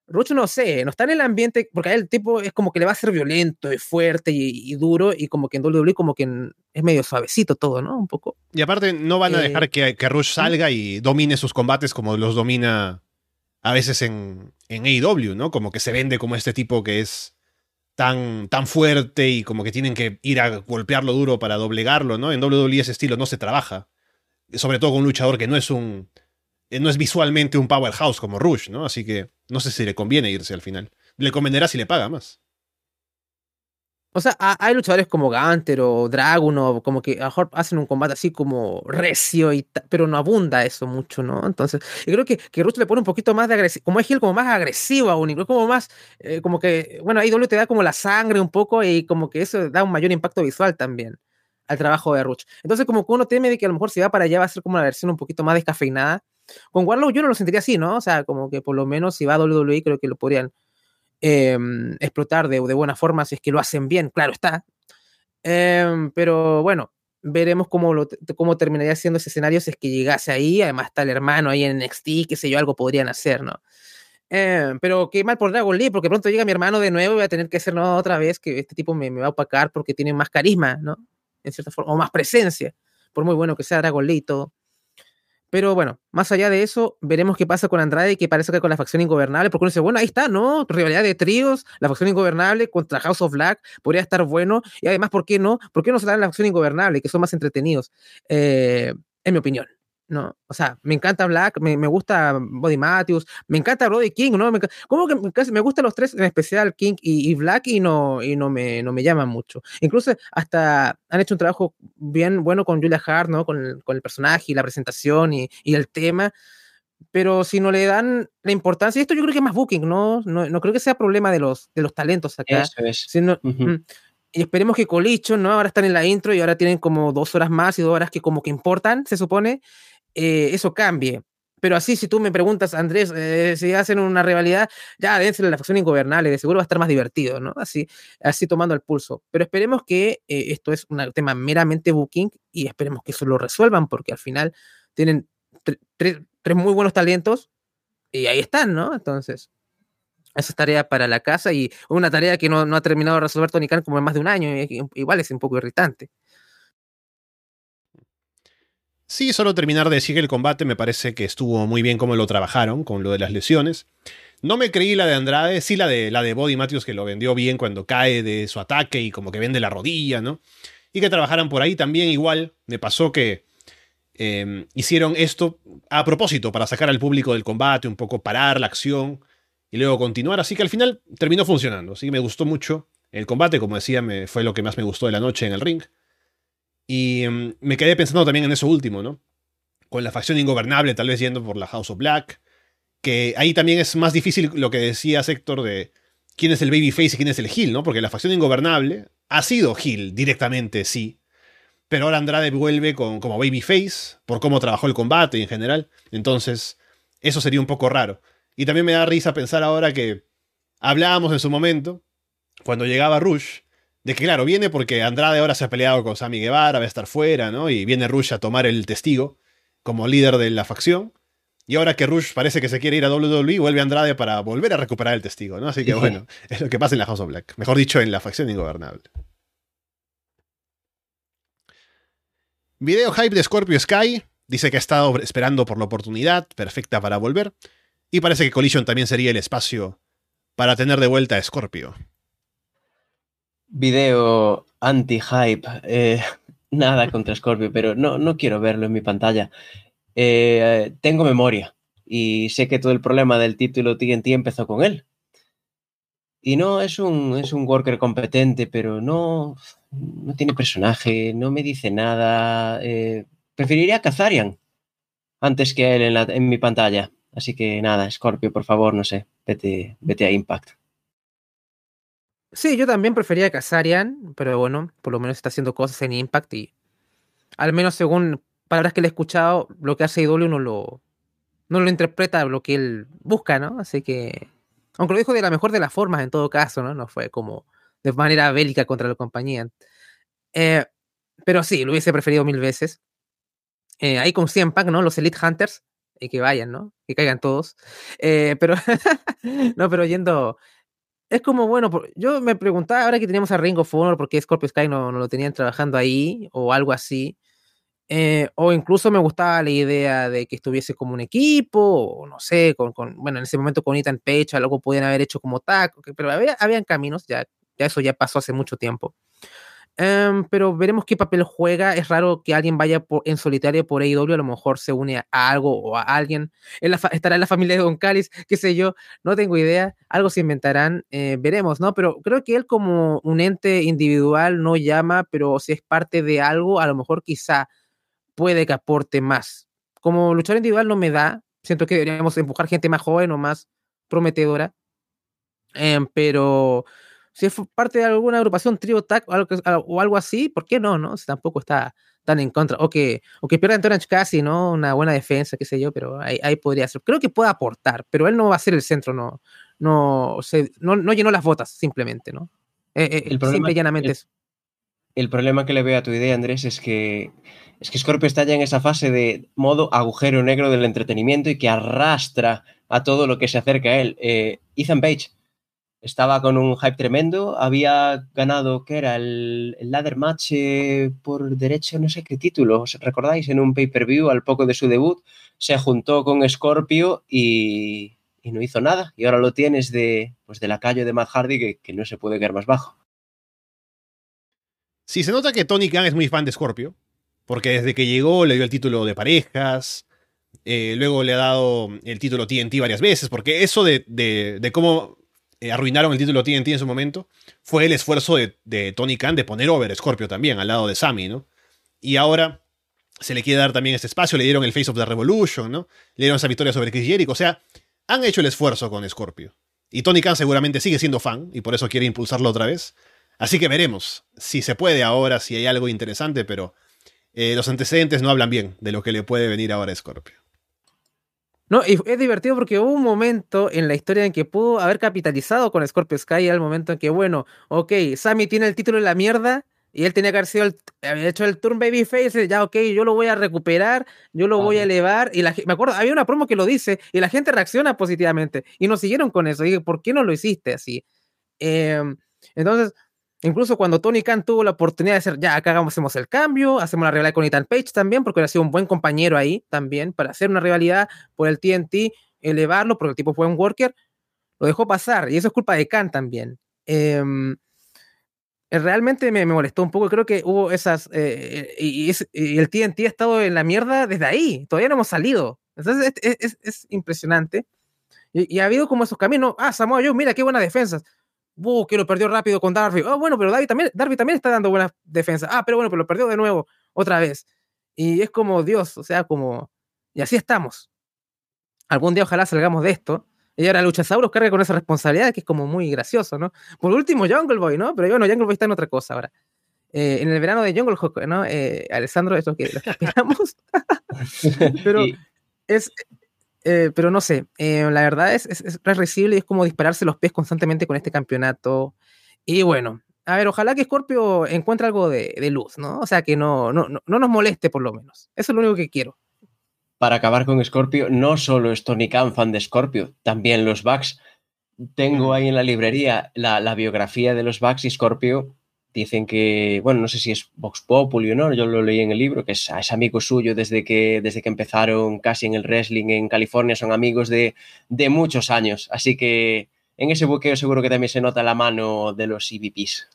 Ruch no sé, no está en el ambiente, porque el tipo es como que le va a ser violento y fuerte y, y, duro, y como que en WWE como que es medio suavecito todo, ¿no? Un poco. Y aparte no van a dejar eh, que, que Rush salga y domine sus combates como los domina a veces en, en AEW, ¿no? Como que se vende como este tipo que es tan, tan fuerte y como que tienen que ir a golpearlo duro para doblegarlo, ¿no? En WWE ese estilo no se trabaja. Sobre todo con un luchador que no es un. eh, No es visualmente un powerhouse como Rush, ¿no? Así que no sé si le conviene irse al final. Le convendrá si le paga más. O sea, ha- hay luchadores como Gunter o Dragon o como que a lo mejor hacen un combate así como recio, y pero no abunda eso mucho, ¿no? Entonces, yo creo que, que Rush le pone un poquito más de agresivo, como es Gil, como más agresivo aún, incluso como más, eh, como que, bueno, ahí W te da como la sangre un poco y como que eso da un mayor impacto visual también al trabajo de Rush. Entonces, como que uno teme de que a lo mejor si va para allá va a ser como la versión un poquito más descafeinada. Con Warlow yo no lo sentiría así, ¿no? O sea, como que por lo menos si va a WWE creo que lo podrían em, explotar de, de buena forma si es que lo hacen bien, claro está. Em, pero bueno, veremos cómo, lo, cómo terminaría siendo ese escenario si es que llegase ahí. Además está el hermano ahí en NXT, qué sé yo, algo podrían hacer, ¿no? Em, pero qué mal por Dragon Lee, porque pronto llega mi hermano de nuevo y voy a tener que hacer no, otra vez que este tipo me, me va a opacar porque tiene más carisma, ¿no? En cierta forma, o más presencia, por muy bueno que sea Dragon Lee y todo. Pero bueno, más allá de eso, veremos qué pasa con Andrade que parece que con la facción ingobernable, porque uno dice, bueno, ahí está, ¿no? Rivalidad de tríos, la facción ingobernable contra House of Black, podría estar bueno. Y además, ¿por qué no? ¿Por qué no se dan la facción ingobernable, que son más entretenidos? Eh, en mi opinión, ¿no? O sea, me encanta Black, me, me gusta Body Matthews, me encanta Brody King, ¿no? Me, ¿Cómo que me, casi- me gustan los tres, en especial King y, y Black, y no, y no me, no me llaman mucho? Incluso hasta han hecho un trabajo bien bueno con Julia Hart, ¿no? Con el, con el personaje y la presentación y, y el tema. Pero si no le dan la importancia, y esto yo creo que es más booking, ¿no? No, no creo que sea problema de los, de los talentos acá. Eso es. sino- mm, y esperemos que Colicho, ¿no? Ahora están en la intro y ahora tienen como dos horas más y dos horas que como que importan, se supone. Eh, eso cambie. Pero así, si tú me preguntas, Andrés, eh, si hacen una rivalidad, ya dense la facción ingobernable, de seguro va a estar más divertido, ¿no? Así, así tomando el pulso. Pero esperemos que eh, esto es un tema meramente booking y esperemos que eso lo resuelvan, porque al final tienen tre- tre- tres muy buenos talentos y ahí están, ¿no? Entonces, esa es tarea para la casa y una tarea que no, no ha terminado de resolver Tony Khan como en más de un año, igual es un poco irritante. Sí, solo terminar de decir que el combate me parece que estuvo muy bien como lo trabajaron con lo de las lesiones. No me creí la de Andrade, sí la de, la de Body Matthews que lo vendió bien cuando cae de su ataque y como que vende la rodilla, ¿no? Y que trabajaran por ahí también igual. Me pasó que eh, hicieron esto a propósito para sacar al público del combate, un poco parar la acción y luego continuar. Así que al final terminó funcionando. Así que me gustó mucho el combate, como decía, me, fue lo que más me gustó de la noche en el ring. Y mm, me quedé pensando también en eso último, ¿no? Con la facción ingobernable, tal vez yendo por la House of Black. Que ahí también es más difícil lo que decía Sector de quién es el babyface y quién es el heel, ¿no? Porque la facción ingobernable ha sido heel directamente, sí. Pero ahora Andrade vuelve con, como babyface por cómo trabajó el combate en general. Entonces, eso sería un poco raro. Y también me da risa pensar ahora que hablábamos en su momento, cuando llegaba Rush, de que claro, viene porque Andrade ahora se ha peleado con Sammy Guevara, va a estar fuera, ¿no? Y viene Rush a tomar el testigo como líder de la facción. Y ahora que Rush parece que se quiere ir a WWE, vuelve Andrade para volver a recuperar el testigo, ¿no? Así que bueno, es lo que pasa en la House of Black. Mejor dicho, en la facción ingobernable. Video hype de Scorpio Sky. Dice que ha estado esperando por la oportunidad perfecta para volver. Y parece que Collision también sería el espacio para tener de vuelta a Scorpio. Video anti-hype. eh, nada contra Scorpio, pero no, no quiero verlo en mi pantalla. Eh, tengo memoria y sé que todo el problema del título TNT empezó con él. Y no, es un, es un worker competente, pero no, no tiene personaje, no me dice nada. eh, preferiría a Kazarian antes que a él en, la- en mi pantalla. Así que nada, Scorpio, por favor, no sé, vete, vete a Impact. Sí, yo también prefería a Kazarian, pero bueno, por lo menos está haciendo cosas en Impact y al menos según palabras que le he escuchado, lo que hace IW no lo, no lo interpreta lo que él busca, ¿no? Así que, aunque lo dijo de la mejor de las formas en todo caso, ¿no? No fue como de manera bélica contra la compañía. Eh, pero sí, lo hubiese preferido mil veces. Eh, ahí con 100 Punk, ¿no? Los Elite Hunters, y que vayan, ¿no? Que caigan todos. Eh, pero, no, pero yendo, es como, bueno, yo me preguntaba ahora que teníamos a Ring of Honor, por qué Scorpio Sky no, no lo tenían trabajando ahí o algo así. Eh, o incluso me gustaba la idea de que estuviese como un equipo, o no sé, con, con bueno, en ese momento con Ethan Page, algo podían haber hecho como tag, pero había, habían caminos, ya, ya eso ya pasó hace mucho tiempo. Em, pero veremos qué papel juega. Es raro que alguien vaya por, en solitario por AEW, a lo mejor se une a, algo o a alguien. En estará en la familia de Don Callis, qué sé yo, no tengo idea. Algo se inventarán, eh, veremos, ¿no? Pero creo que él como un ente individual no llama, pero si es parte de algo, a lo mejor quizá puede que aporte más. Como luchador individual no me da, siento que deberíamos empujar gente más joven o más prometedora. Em, pero si es parte de alguna agrupación, trío, tag o algo, o algo así, ¿por qué no? no? Si tampoco está tan en contra. O que, o que pierda Orange casi, ¿no? Una buena defensa, qué sé yo, pero ahí, ahí, podría ser. Creo que puede aportar, pero él no va a ser el centro, no, no, se, no, no llenó las botas, simplemente, ¿no? Eh, eh, el problema, simple y llanamente el, eso. El problema que le veo a tu idea, Andrés, es que es que Scorpio está ya en esa fase de modo agujero negro del entretenimiento y que arrastra a todo lo que se acerca a él. Eh, Ethan Page estaba con un hype tremendo, había ganado, ¿qué era? El, el ladder match eh, por derecho, no sé qué título, ¿os recordáis? En un pay-per-view al poco de su debut, se juntó con Scorpio y, y, no hizo nada. Y ahora lo tienes de, pues de la calle de Matt Hardy que, que no se puede quedar más bajo. Sí, se nota que Tony Khan es muy fan de Scorpio, porque desde que llegó le dio el título de parejas, eh, luego le ha dado el título TNT varias veces, porque eso de, de, de cómo eh, arruinaron el título TNT en su momento, fue el esfuerzo de, Tony Khan de poner over Scorpio también, al lado de Sammy, ¿no? Y ahora se le quiere dar también este espacio, le dieron el Face of the Revolution, ¿no? Le dieron esa victoria sobre Chris Jericho, o sea, han hecho el esfuerzo con Scorpio. Y Tony Khan seguramente sigue siendo fan, y por eso quiere impulsarlo otra vez. Así que veremos si se puede ahora, si hay algo interesante, pero eh, los antecedentes no hablan bien de lo que le puede venir ahora a Scorpio. No, y es divertido porque hubo un momento en la historia en que pudo haber capitalizado con Scorpio Sky, el momento en que, bueno, ok, Sammy tiene el título de la mierda, y él tenía que haber sido el, había hecho el turn babyface, ya ok, yo lo voy a recuperar, yo lo voy a elevar, y la, me acuerdo, había una promo que lo dice, y la gente reacciona positivamente, y nos siguieron con eso, y dije, ¿por qué no lo hiciste así? Eh, entonces, Incluso cuando Tony Khan tuvo la oportunidad de hacer, ya acá hacemos el cambio, hacemos la rivalidad con Ethan Page también, porque él ha sido un buen compañero ahí también, para hacer una rivalidad por el TNT, elevarlo, porque el tipo fue un worker, lo dejó pasar, y eso es culpa de Khan también. Eh, realmente me, me, molestó un poco, creo que hubo esas, eh, y, y, y, el TNT ha estado en la mierda desde ahí, todavía no hemos salido. Entonces es, es, es impresionante. Y, y, ha habido como esos caminos, ah, Samoa Joe, mira qué buenas defensas Uh, que lo perdió rápido con Darby. Oh, bueno, pero Darby también, Darby también está dando buenas defensas. Ah, pero bueno, pero lo perdió de nuevo, otra vez. Y es como Dios, o sea, como. Y así estamos. Algún día ojalá salgamos de esto. Y ahora Luchasaurus carga con esa responsabilidad que es como muy gracioso, ¿no? Por último, Jungle Boy, ¿no? Pero bueno, Jungle Boy está en otra cosa ahora. Eh, en el verano de Jungle Hawk, ¿no? Eh, Alessandro, es lo que, lo que esperamos. pero es, eh, pero no sé, eh, la verdad es, es, es y es como dispararse los pies constantemente con este campeonato. Y bueno, a ver, ojalá que Scorpio encuentre algo de, de luz, ¿no? O sea, que no, no, no, nos moleste por lo menos. Eso es lo único que quiero. Para acabar con Scorpio, no solo es Tony Khan fan de Scorpio, también los Bucks. Tengo ahí en la librería la, la biografía de los Bucks y Scorpio dicen que, bueno, no sé si es Vox Populi o no, yo lo leí en el libro, que es, es, amigo suyo desde que, desde que empezaron casi en el wrestling en California, son amigos de, de muchos años, así que en ese buqueo seguro que también se nota la mano de los EVPs.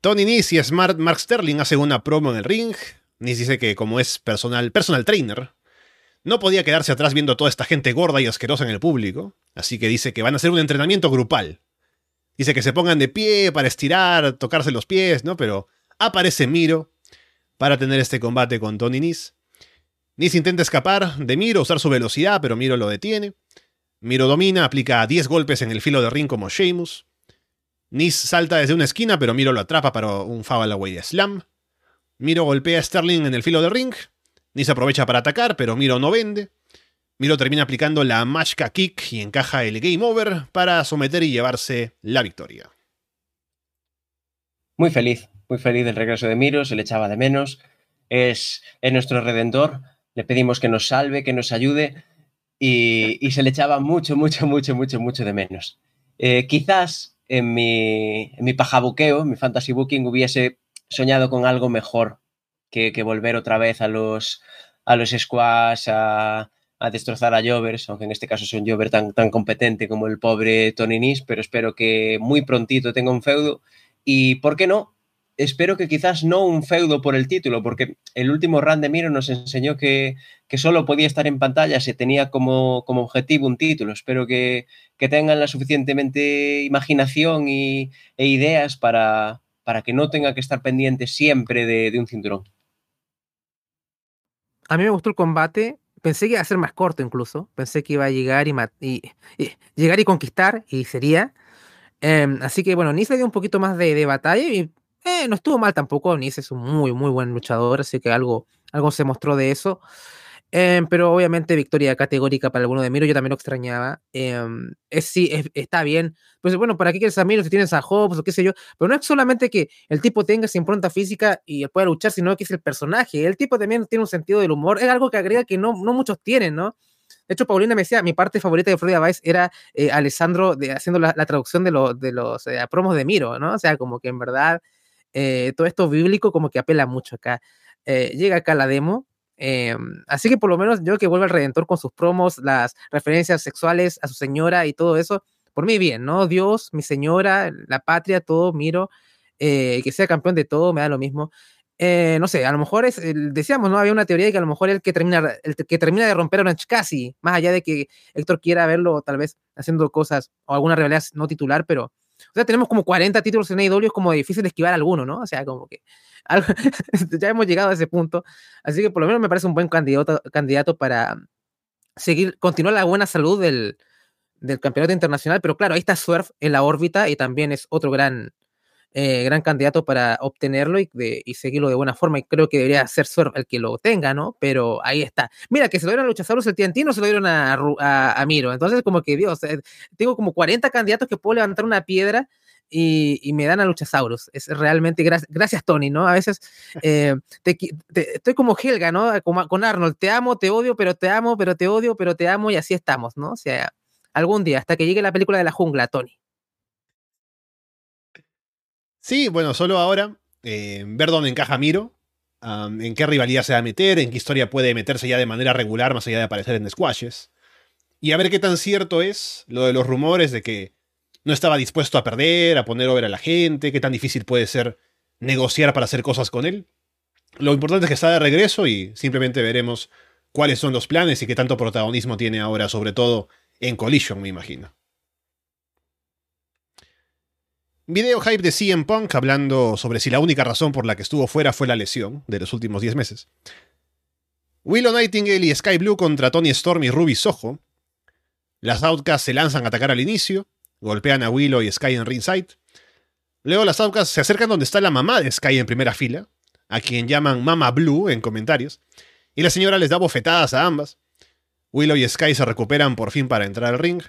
Tony Nis y Smart Mark Sterling hacen una promo en el ring. Nis dice que como es personal, personal trainer, no podía quedarse atrás viendo toda esta gente gorda y asquerosa en el público, así que dice que van a hacer un entrenamiento grupal Dice que se pongan de pie para estirar, tocarse los pies, ¿no? Pero aparece Miro para tener este combate con Tony Nis. Nis intenta escapar de Miro, usar su velocidad, pero Miro lo detiene. Miro domina, aplica 10 golpes en el filo de ring como Sheamus. Nis salta desde una esquina, pero Miro lo atrapa para un foul away de slam. Miro golpea a Sterling en el filo de ring. Nis aprovecha para atacar, pero Miro no vende. Miro termina aplicando la Mashka Kick y encaja el Game Over para someter y llevarse la victoria. Muy feliz, muy feliz del regreso de Miro, se le echaba de menos. Es, es nuestro redentor, le pedimos que nos salve, que nos ayude y, se le echaba mucho, mucho, mucho, mucho, mucho de menos. Eh, quizás en mi, en mi pajabuqueo, en mi fantasy booking, hubiese soñado con algo mejor que, que volver otra vez a los, a los squash, a, a destrozar a Jovers, aunque en este caso es un Jover tan, tan competente como el pobre Tony Nis, pero espero que muy prontito tenga un feudo. Y, ¿por qué no? Espero que quizás no un feudo por el título, porque el último run de Miro nos enseñó que, que solo podía estar en pantalla si tenía como, como objetivo un título. Espero que, que tengan la suficientemente imaginación y, e ideas para, para que no tenga que estar pendiente siempre de, de un cinturón. A mí me gustó el combate, pensé que iba a ser más corto incluso, pensé que iba a llegar y, y, y llegar y conquistar y sería. Eh, así que bueno, Nice le dio un poquito más de, de batalla y eh, no estuvo mal tampoco. Nice es un muy, muy buen luchador, así que algo, algo se mostró de eso. Eh, pero obviamente victoria categórica para alguno de Miro, yo también lo extrañaba. Eh, es, sí, es, está bien. Pues bueno, ¿para qué quieres a Miro si tienes a Hobbs o qué sé yo? Pero no es solamente que el tipo tenga esa impronta física y pueda luchar, sino que es el personaje. El tipo también tiene un sentido del humor. Es algo que agrega que no, no muchos tienen, ¿no? De hecho, Paulina me decía, mi parte favorita de Florida Vice era eh, Alessandro de, haciendo la, la, traducción de, lo, de los eh, promos de Miro, ¿no? O sea, como que en verdad eh, todo esto bíblico como que apela mucho acá. llega acá la demo, eh, así que por lo menos yo que vuelva al Redentor con sus promos, las referencias sexuales a su señora y todo eso, por mí bien, ¿no? Dios, mi señora, la patria, todo, miro, eh, que sea campeón de todo, me da lo mismo. Eh, no sé, a lo mejor es, decíamos, ¿no? Había una teoría de que a lo mejor el que termina, el que termina de romper Orange Cassidy, más allá de que Héctor quiera verlo tal vez haciendo cosas o alguna rivalidad no titular, pero o sea, tenemos como 40 títulos en AEW, es como difícil esquivar alguno, ¿no? O sea, como que ya hemos llegado a ese punto. Así que por lo menos me parece un buen candidato, candidato para seguir, continuar la buena salud del, del campeonato internacional. Pero claro, ahí está Swerve en la órbita y también es otro gran, eh, gran candidato para obtenerlo y, seguirlo de buena forma. Y creo que debería ser el que lo tenga, ¿no? Pero ahí está. Mira, que se lo dieron a Luchasaurus el TNT, no se lo dieron a, Miro. Entonces, como que Dios, eh, tengo como 40 candidatos que puedo levantar una piedra. Y, me dan a Luchasaurus. Es realmente, gracias, gracias Tony, ¿no? A veces eh, te, estoy como Helga, ¿no? Como, con Arnold, te amo, te odio, pero te amo, pero te odio, pero te amo, y así estamos, ¿no? O sea, algún día, hasta que llegue la película de la jungla, Tony. Sí, bueno, solo ahora eh, ver dónde encaja Miro, en qué rivalidad se va a meter, en qué historia puede meterse ya de manera regular, más allá de aparecer en squashes. Y a ver qué tan cierto es lo de los rumores de que no estaba dispuesto a perder, a poner over a la gente, qué tan difícil puede ser negociar para hacer cosas con él. Lo importante es que está de regreso y simplemente veremos cuáles son los planes y qué tanto protagonismo tiene ahora, sobre todo en Collision, me imagino. Video hype de CM Punk hablando sobre si la única razón por la que estuvo fuera fue la lesión de los últimos 10 meses. Willow Nightingale y Sky Blue contra Tony Storm y Ruby Soho. Las Outcasts se lanzan a atacar al inicio, golpean a Willow y Sky en ringside. Luego las Outcasts se acercan donde está la mamá de Sky en primera fila, a quien llaman Mama Blue en comentarios, y la señora les da bofetadas a ambas. Willow y Sky se recuperan por fin para entrar al ring.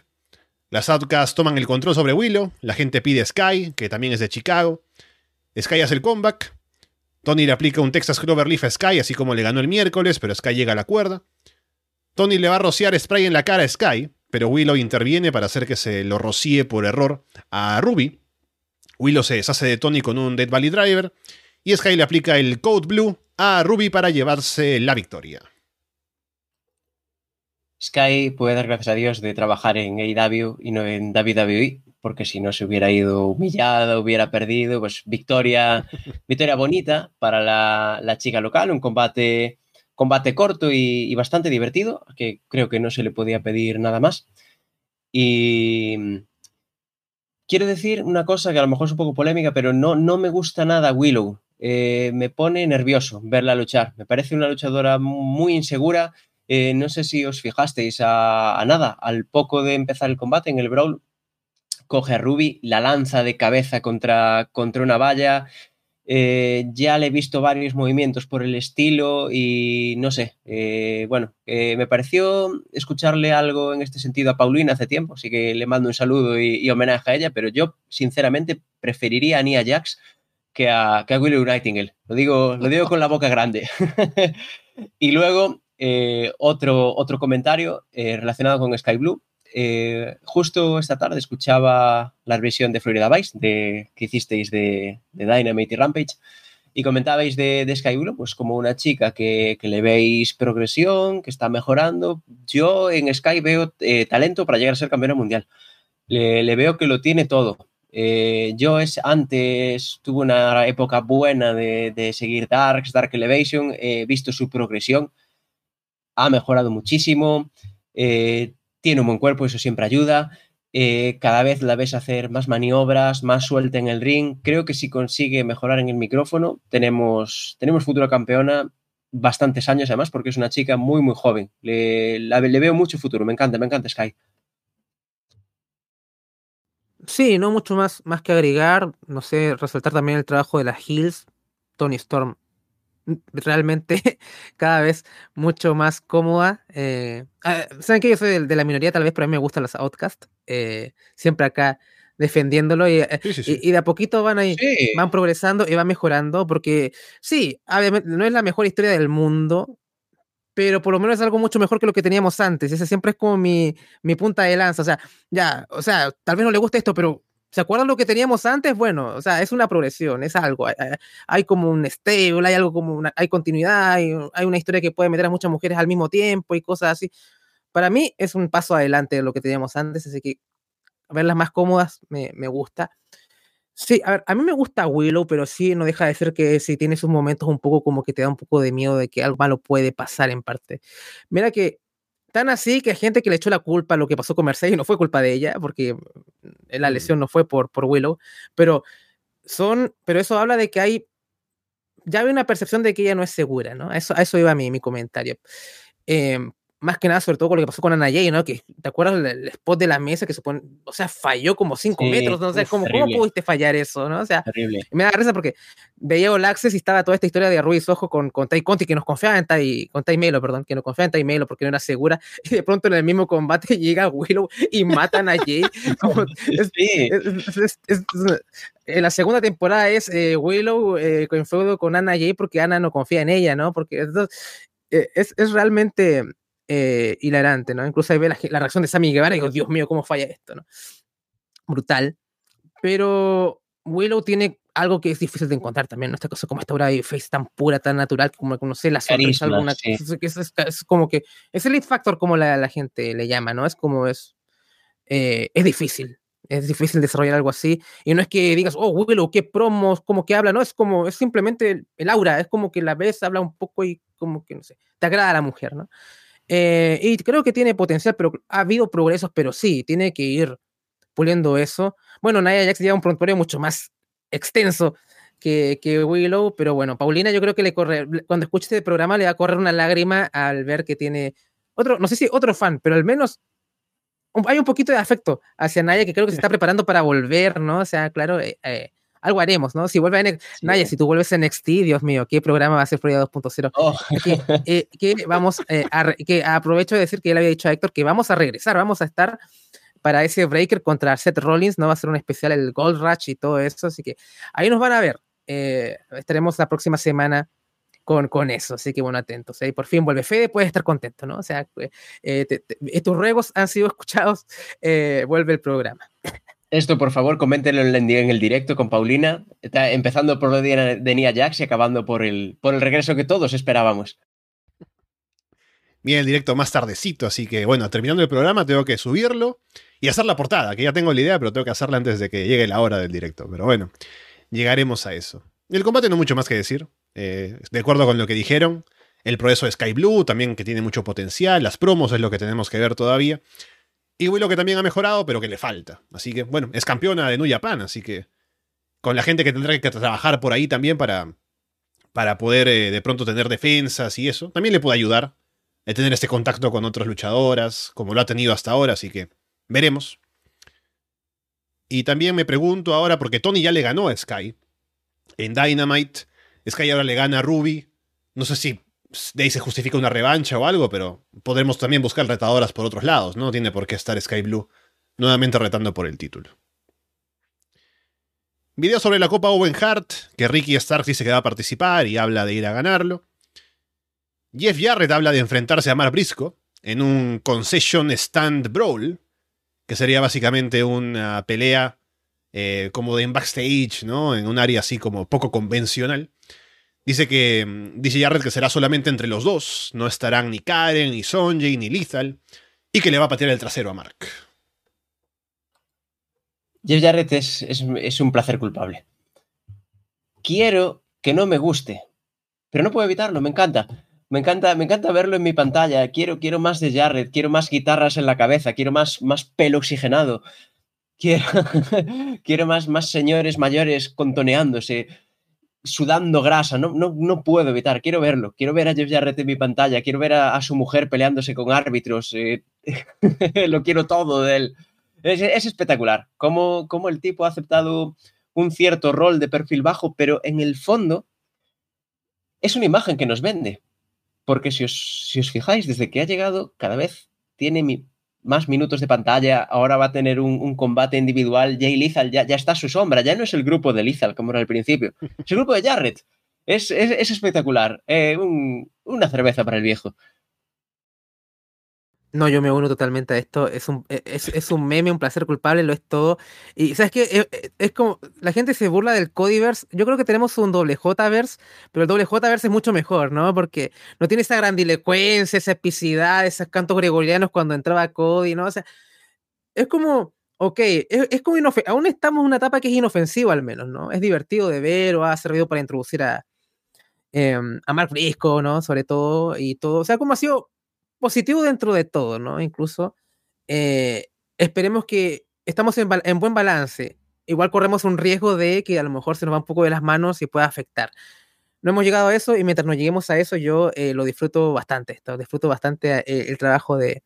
Las Outcasts toman el control sobre Willow, la gente pide Sky, que también es de Chicago. Sky hace el comeback. Tony le aplica un Texas Cloverleaf a Sky, así como le ganó el miércoles, pero Sky llega a la cuerda. Tony le va a rociar spray en la cara a Sky, pero Willow interviene para hacer que se lo rocíe por error a Ruby. Willow se deshace de Tony con un Dead Valley Driver, y Sky le aplica el Code Blue a Ruby para llevarse la victoria. Sky puede dar gracias a Dios de trabajar en AEW y no en WWE, porque si no se hubiera ido humillada, hubiera perdido, pues victoria, victoria bonita para la, la chica local, un combate, combate corto y, y, bastante divertido, que creo que no se le podía pedir nada más. Y quiero decir una cosa que a lo mejor es un poco polémica, pero no, no me gusta nada Willow. Eh, me pone nervioso verla luchar. Me parece una luchadora muy insegura eh, no sé si os fijasteis a, nada, al poco de empezar el combate en el Brawl, coge a Ruby, la lanza de cabeza contra, contra una valla. Eh, ya le he visto varios movimientos por el estilo y no sé, eh, bueno, me pareció escucharle algo en este sentido a Paulina hace tiempo, así que le mando un saludo y, y homenaje a ella, pero yo sinceramente preferiría a Nia Jax que a, que a Willow Nightingale, lo digo, lo digo con la boca grande. y luego eh, otro, otro comentario eh, relacionado con Sky Blue. Eh, justo esta tarde escuchaba la revisión de Florida Vice de, que hicisteis de, de Dynamite y Rampage Y comentabais de, de Sky Blue, pues como una chica que, que, le veis progresión, que está mejorando. Yo en Sky veo eh, talento para llegar a ser campeona mundial. Le, le veo que lo tiene todo. Eh, yo es, antes tuve una época buena de, seguir Darks, Dark Elevation, he visto su progresión, ha mejorado muchísimo, eh, tiene un buen cuerpo, eso siempre ayuda. Eh, cada vez la ves hacer más maniobras, más suelta en el ring. Creo que si consigue mejorar en el micrófono, tenemos, tenemos futura campeona bastantes años además, porque es una chica muy, muy joven. Le, le veo mucho futuro, me encanta, me encanta Sky. Sí, no mucho más, más que agregar. No sé, resaltar también el trabajo de las Hills. Tony Storm realmente cada vez mucho más cómoda. Eh, Saben que yo soy de, de, la minoría, tal vez, pero a mí me gustan los Outcasts. Eh, siempre acá defendiéndolo y, sí, sí, sí. y, y de a poquito van ahí, van progresando y van mejorando, porque sí, no es la mejor historia del mundo, pero por lo menos es algo mucho mejor que lo que teníamos antes. Ese siempre es como mi, mi punta de lanza. O sea, ya, o sea, tal vez no le guste esto, pero ¿se acuerdan lo que teníamos antes? Bueno, o sea, es una progresión, es algo. Hay, hay como un stable, hay algo como una, hay continuidad, hay, hay, una historia que puede meter a muchas mujeres al mismo tiempo y cosas así. Para mí es un paso adelante de lo que teníamos antes, así que verlas más cómodas me, me gusta. Sí, a ver, a mí me gusta Willow, pero sí no deja de ser que sí tiene sus momentos un poco como que te da un poco de miedo de que algo malo puede pasar en parte. Mira que tan así que hay gente que le echó la culpa a lo que pasó con Mercedes y no fue culpa de ella, porque la lesión no fue por, por Willow, pero son, pero eso habla de que hay, ya hay una percepción de que ella no es segura, ¿no? A eso, a eso iba mi, mi comentario. Eh, más que nada, sobre todo con lo que pasó con Ana Jay, ¿no? Que, ¿te acuerdas el, spot de la mesa que supone, o sea, falló como 5 sí, metros, ¿no? O sea, ¿cómo, ¿cómo, pudiste fallar eso, no? O sea, terrible. me da risa porque veía All Access y estaba toda esta historia de Ruiz Ojo con, con Tai Conti, que nos confiaba en Tai, con Tai Melo, perdón, que nos confiaba en Tai Melo porque no era segura, y de pronto en el mismo combate llega Willow y matan a Jay. Como, es, sí. es, es, en la segunda temporada es eh, Willow eh, con feudo con Ana Jay porque Ana no confía en ella, ¿no? Porque entonces, eh, es, es realmente eh, hilarante, ¿no? Incluso ahí ve la, la, reacción de Sammy Guevara y digo, Dios mío, ¿cómo falla esto, ¿no? Brutal. Pero Willow tiene algo que es difícil de encontrar también, ¿no? Esta cosa como esta obra de face tan pura, tan natural, como no sé, la sonrisa alguna sí. es, es, es, como que es el lead factor como la, la gente le llama, ¿no? Es como es, eh, es difícil, es difícil desarrollar algo así. Y no es que digas, oh, Willow, qué promos, como que habla, no, es como, es simplemente el, el, aura, es como que la ves, habla un poco y como que, no sé, te agrada a la mujer, ¿no? Eh, y creo que tiene potencial, pero ha habido progresos, pero sí, tiene que ir puliendo eso. Bueno, Naya Jax lleva un prontuario mucho más extenso que, que, Willow, pero bueno, Paulina yo creo que le corre, cuando escuche este programa le va a correr una lágrima al ver que tiene otro, no sé si otro fan, pero al menos hay un poquito de afecto hacia Naya que creo que se está preparando para volver, ¿no? O sea, claro, eh, eh, algo haremos, ¿no? Si vuelve a NXT, sí. Naya, si tú vuelves a NXT, Dios mío, ¿qué programa va a ser Florida 2.0? Oh. que, eh, que, vamos eh, a, que aprovecho de decir que ya le había dicho a Héctor que vamos a regresar, vamos a estar para ese breaker contra Seth Rollins, no va a ser un especial el Gold Rush y todo eso, así que ahí nos van a ver. Eh, estaremos la próxima semana con, con, eso. Así que bueno, atentos. ¿eh? Por fin vuelve Fede, puedes estar contento, ¿no? O sea, eh, te, te, tus ruegos han sido escuchados, eh, vuelve el programa. Esto, por favor, coméntenlo en el directo con Paulina, Está empezando por lo de, Nia Jax y acabando por el, por el regreso que todos esperábamos. Viene el directo más tardecito, así que bueno, terminando el programa tengo que subirlo y hacer la portada, que ya tengo la idea, pero tengo que hacerla antes de que llegue la hora del directo. Pero bueno, llegaremos a eso. El combate no mucho más que decir. Eh, de acuerdo con lo que dijeron, el progreso de Sky Blue también que tiene mucho potencial, las promos es lo que tenemos que ver todavía. Y Willow que también ha mejorado, pero que le falta. Así que, bueno, es campeona de New Japan, así que con la gente que tendrá que trabajar por ahí también para, para poder eh, de pronto tener defensas y eso, también le puede ayudar a tener este contacto con otras luchadoras, como lo ha tenido hasta ahora, así que veremos. Y también me pregunto ahora, porque Tony ya le ganó a Sky en Dynamite, Sky ahora le gana a Ruby, no sé si de ahí se justifica una revancha o algo, pero podremos también buscar retadoras por otros lados, ¿no? tiene por qué estar Sky Blue nuevamente retando por el título. Video sobre la Copa Owen Hart, que Ricky Stark dice que va a participar y habla de ir a ganarlo. Jeff Jarrett habla de enfrentarse a Mar Briscoe en un Concession Stand Brawl, que sería básicamente una pelea eh, como de en backstage, ¿no? En un área así como poco convencional. Dice que mm, dice Jarrett que será solamente entre los dos, no estarán ni Karen, ni Sonjay, ni Lethal, y que le va a patear el trasero a Mark. Jeff Jarrett es, es, un placer culpable. Quiero que no me guste, pero no puedo evitarlo, me encanta. Me encanta, me encanta verlo en mi pantalla. Quiero, quiero más de Jarrett, quiero más guitarras en la cabeza, quiero más, más pelo oxigenado. Quiero, quiero más, más señores mayores contoneándose, sudando grasa. No, no, no puedo evitar, quiero verlo. Quiero ver a Jeff Jarrett en mi pantalla, quiero ver a, su mujer peleándose con árbitros. Eh, lo quiero todo de él. Es, espectacular cómo, cómo el tipo ha aceptado un cierto rol de perfil bajo, pero en el fondo es una imagen que nos vende. Porque si os, si os fijáis, desde que ha llegado, cada vez tiene más minutos de pantalla, ahora va a tener un, combate individual. Jay Lethal ya, ya, está a su sombra, ya no es el grupo de Lethal como era al principio, es el grupo de Jarrett. Es, es, espectacular. Eh, una cerveza para el viejo. No, yo me uno totalmente a esto. Es un, e, es, un meme, un placer culpable, lo es todo. Y sabes que e, es, como la gente se burla del Codyverse. Yo creo que tenemos un doble J-verse, pero el doble J-verse es mucho mejor, ¿no? Porque no tiene esa grandilocuencia, esa epicidad, esos cantos gregorianos cuando entraba Cody, ¿no? O sea, es como, ok, es, como aún estamos en una etapa que es inofensiva al menos, ¿no? Es divertido de ver o ha servido para introducir a, em, a Mark Brisco, ¿no? Sobre todo y todo. O sea, como ha sido positivo dentro de todo, ¿no? Incluso eh, esperemos que estamos en, en, buen balance. Igual corremos un riesgo de que a lo mejor se nos va un poco de las manos y pueda afectar no hemos llegado a eso y mientras nos lleguemos a eso yo eh, lo disfruto bastante, esto, disfruto bastante eh, el trabajo de,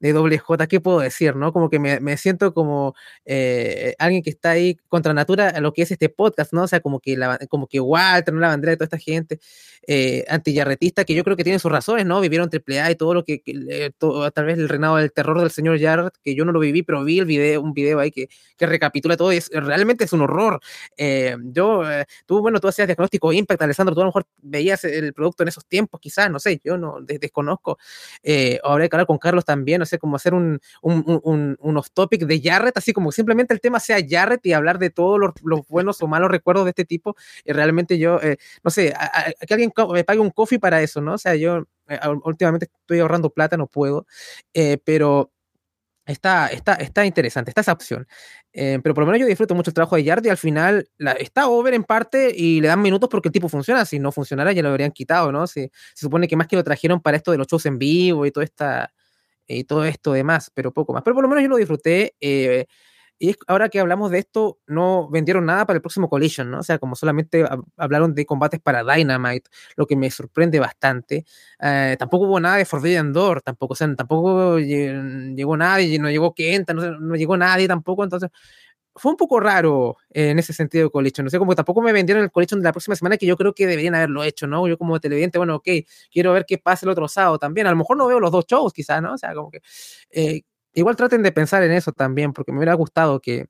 de WJ, ¿qué puedo decir? ¿no? Como que me, siento como eh, alguien que está ahí contra natura a lo que es este podcast, ¿no? O sea, como que, la, como que Walter, ¿no? la bandera de toda esta gente eh, antillarretista que yo creo que tiene sus razones, ¿no? Vivieron AAA y todo lo que, tal vez el reinado del terror del señor Jarrett, que yo no lo viví, pero vi el video, un video ahí que, que recapitula todo y es, realmente es un horror. yo, tú, bueno, tú hacías diagnóstico Impact, Alessandro, tú a lo mejor veías el producto en esos tiempos, quizás, no sé, yo no desconozco. Eh, habrá que hablar con Carlos también, no sé, cómo hacer un, un, un, off-topic de Jarrett, así como simplemente el tema sea Jarrett y hablar de todos los, buenos o malos recuerdos de este tipo. Y realmente yo, eh, no sé, que alguien me pague un coffee para eso, ¿no? O sea, yo eh, últimamente estoy ahorrando plata, no puedo, pero Está, está, está interesante, está esa opción. Eh, pero por lo menos yo disfruto mucho el trabajo de Yard y al final la, está over en parte y le dan minutos porque el tipo funciona. Si no funcionara ya lo habrían quitado, ¿no? Se, se supone que más que lo trajeron para esto de los shows en vivo y todo, esta, y todo esto demás, pero poco más. Pero por lo menos yo lo disfruté. Eh, y ahora que hablamos de esto, no vendieron nada para el próximo Collision, ¿no? O sea, como solamente hablaron de combates para Dynamite, lo que me sorprende bastante. Eh, tampoco hubo nada de Forbidden Door, tampoco, o sea, tampoco llegó nadie, no llegó Kenta, no, no llegó nadie tampoco, entonces fue un poco raro en ese sentido de Collision. No sé, como tampoco me vendieron el Collision de la próxima semana, que yo creo que deberían haberlo hecho, ¿no? Yo como televidente, bueno, ok, quiero ver qué pasa el otro sábado también. A lo mejor no veo los dos shows, quizás, ¿no? O sea, como que eh, igual traten de pensar en eso también, porque me hubiera gustado que,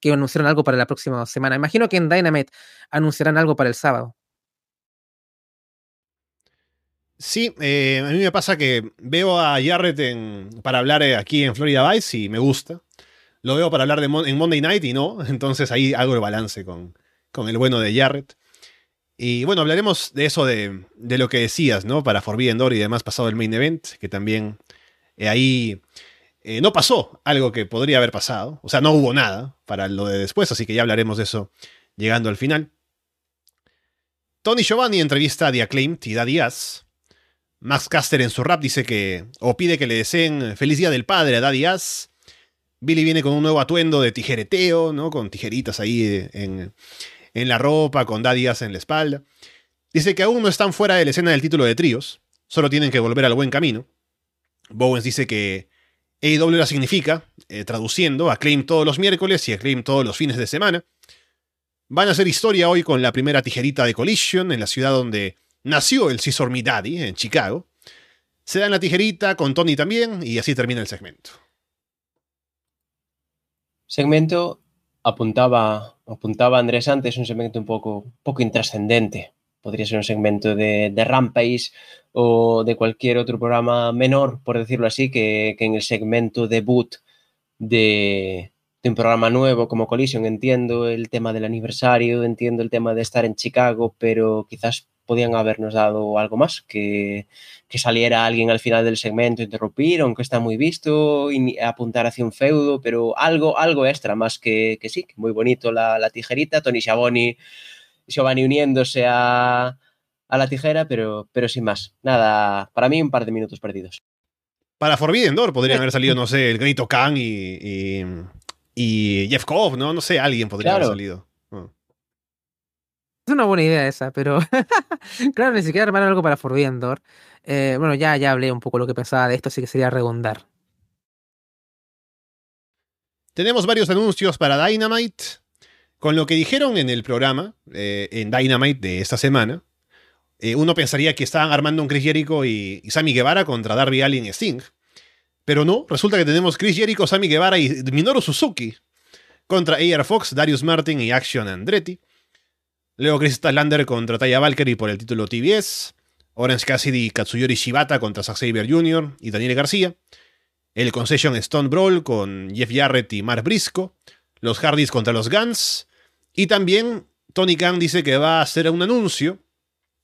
que anunciaran algo para la próxima semana. Imagino que en Dynamite anunciarán algo para el sábado. Sí, eh, a mí me pasa que veo a Jarrett para hablar eh, aquí en Florida Vice y me gusta. Lo veo para hablar de en Monday Night y no, entonces ahí hago el balance con, con el bueno de Jarrett. Y bueno, hablaremos de eso de, de, lo que decías, ¿no? Para Forbidden Door y demás pasado el main event, que también ahí eh, no pasó algo que podría haber pasado. O sea, no hubo nada para lo de después, así que ya hablaremos de eso llegando al final. Tony Giovanni entrevista a The Acclaimed y da Díaz. Max Caster en su rap dice que, o pide que le deseen feliz día del padre a Daddy Ass. Billy viene con un nuevo atuendo de tijereteo, ¿no? Con tijeritas ahí en, en la ropa, con Daddy Ass en la espalda. Dice que aún no están fuera de la escena del título de tríos, solo tienen que volver al buen camino. Bowens dice que AEW la significa, eh, traduciendo, Acclaim todos los miércoles y Acclaim todos los fines de semana. Van a hacer historia hoy con la primera tijerita de Collision en la ciudad donde nació el Scissor Me Daddy, en Chicago. Se dan la tijerita con Tony también y así termina el segmento. Segmento apuntaba, apuntaba Andrés antes, un segmento un poco, poco intrascendente. Podría ser un segmento de, de Rampage o de cualquier otro programa menor, por decirlo así, que, en el segmento debut de, de un programa nuevo como Collision. Entiendo el tema del aniversario, entiendo el tema de estar en Chicago, pero quizás podían habernos dado algo más, que, que saliera alguien al final del segmento, interrumpir, aunque está muy visto, y apuntar hacia un feudo, pero algo, algo extra, más que, que sí, que muy bonito la, la tijerita, Tony Schiavone, Giovanni uniéndose a, a, la tijera, pero, pero sin más. Nada, para mí un par de minutos perdidos. Para Forbidden Door podrían haber salido, no sé, el Grito Khan y, y, y, Jeff Cobb, ¿no? No sé, alguien podría claro. haber salido. Es una buena idea esa, pero claro, ni siquiera armaron algo para Forbidden Door. Eh, bueno, ya, ya hablé un poco lo que pensaba de esto, así que sería redundar. Tenemos varios anuncios para Dynamite. Con lo que dijeron en el programa, eh, en Dynamite de esta semana, eh, uno pensaría que estaban armando un Chris Jericho y, y Sammy Guevara contra Darby Allin y Sting. Pero no, resulta que tenemos Chris Jericho, Sammy Guevara y Minoru Suzuki contra AR Fox, Darius Martin y Action Andretti. Luego Chris Statlander contra Taya Valkyrie por el título TBS. Orange Cassidy y Katsuyori Shibata contra Zack Saber Jr. y Daniel García. El Concession Stone Brawl con Jeff Jarrett y Mark Briscoe. Los Hardys contra los Guns. Y también Tony Khan dice que va a hacer un anuncio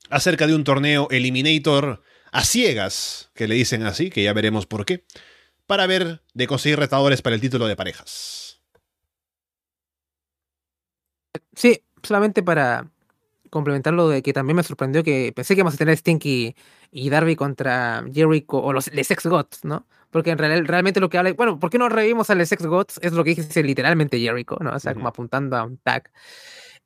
acerca de un torneo Eliminator a ciegas, que le dicen así, que ya veremos por qué, para ver de conseguir retadores para el título de parejas. Sí, solamente para complementar lo de que también me sorprendió que pensé que íbamos a tener Stinky y Darby contra Jericho o los Les Sex Gods, ¿no? Porque en realidad realmente lo que habla, bueno, ¿por qué no revivimos a Les Sex Gods? Es lo que dice literalmente Jericho, ¿no? O sea, uh -huh. como apuntando a un tag.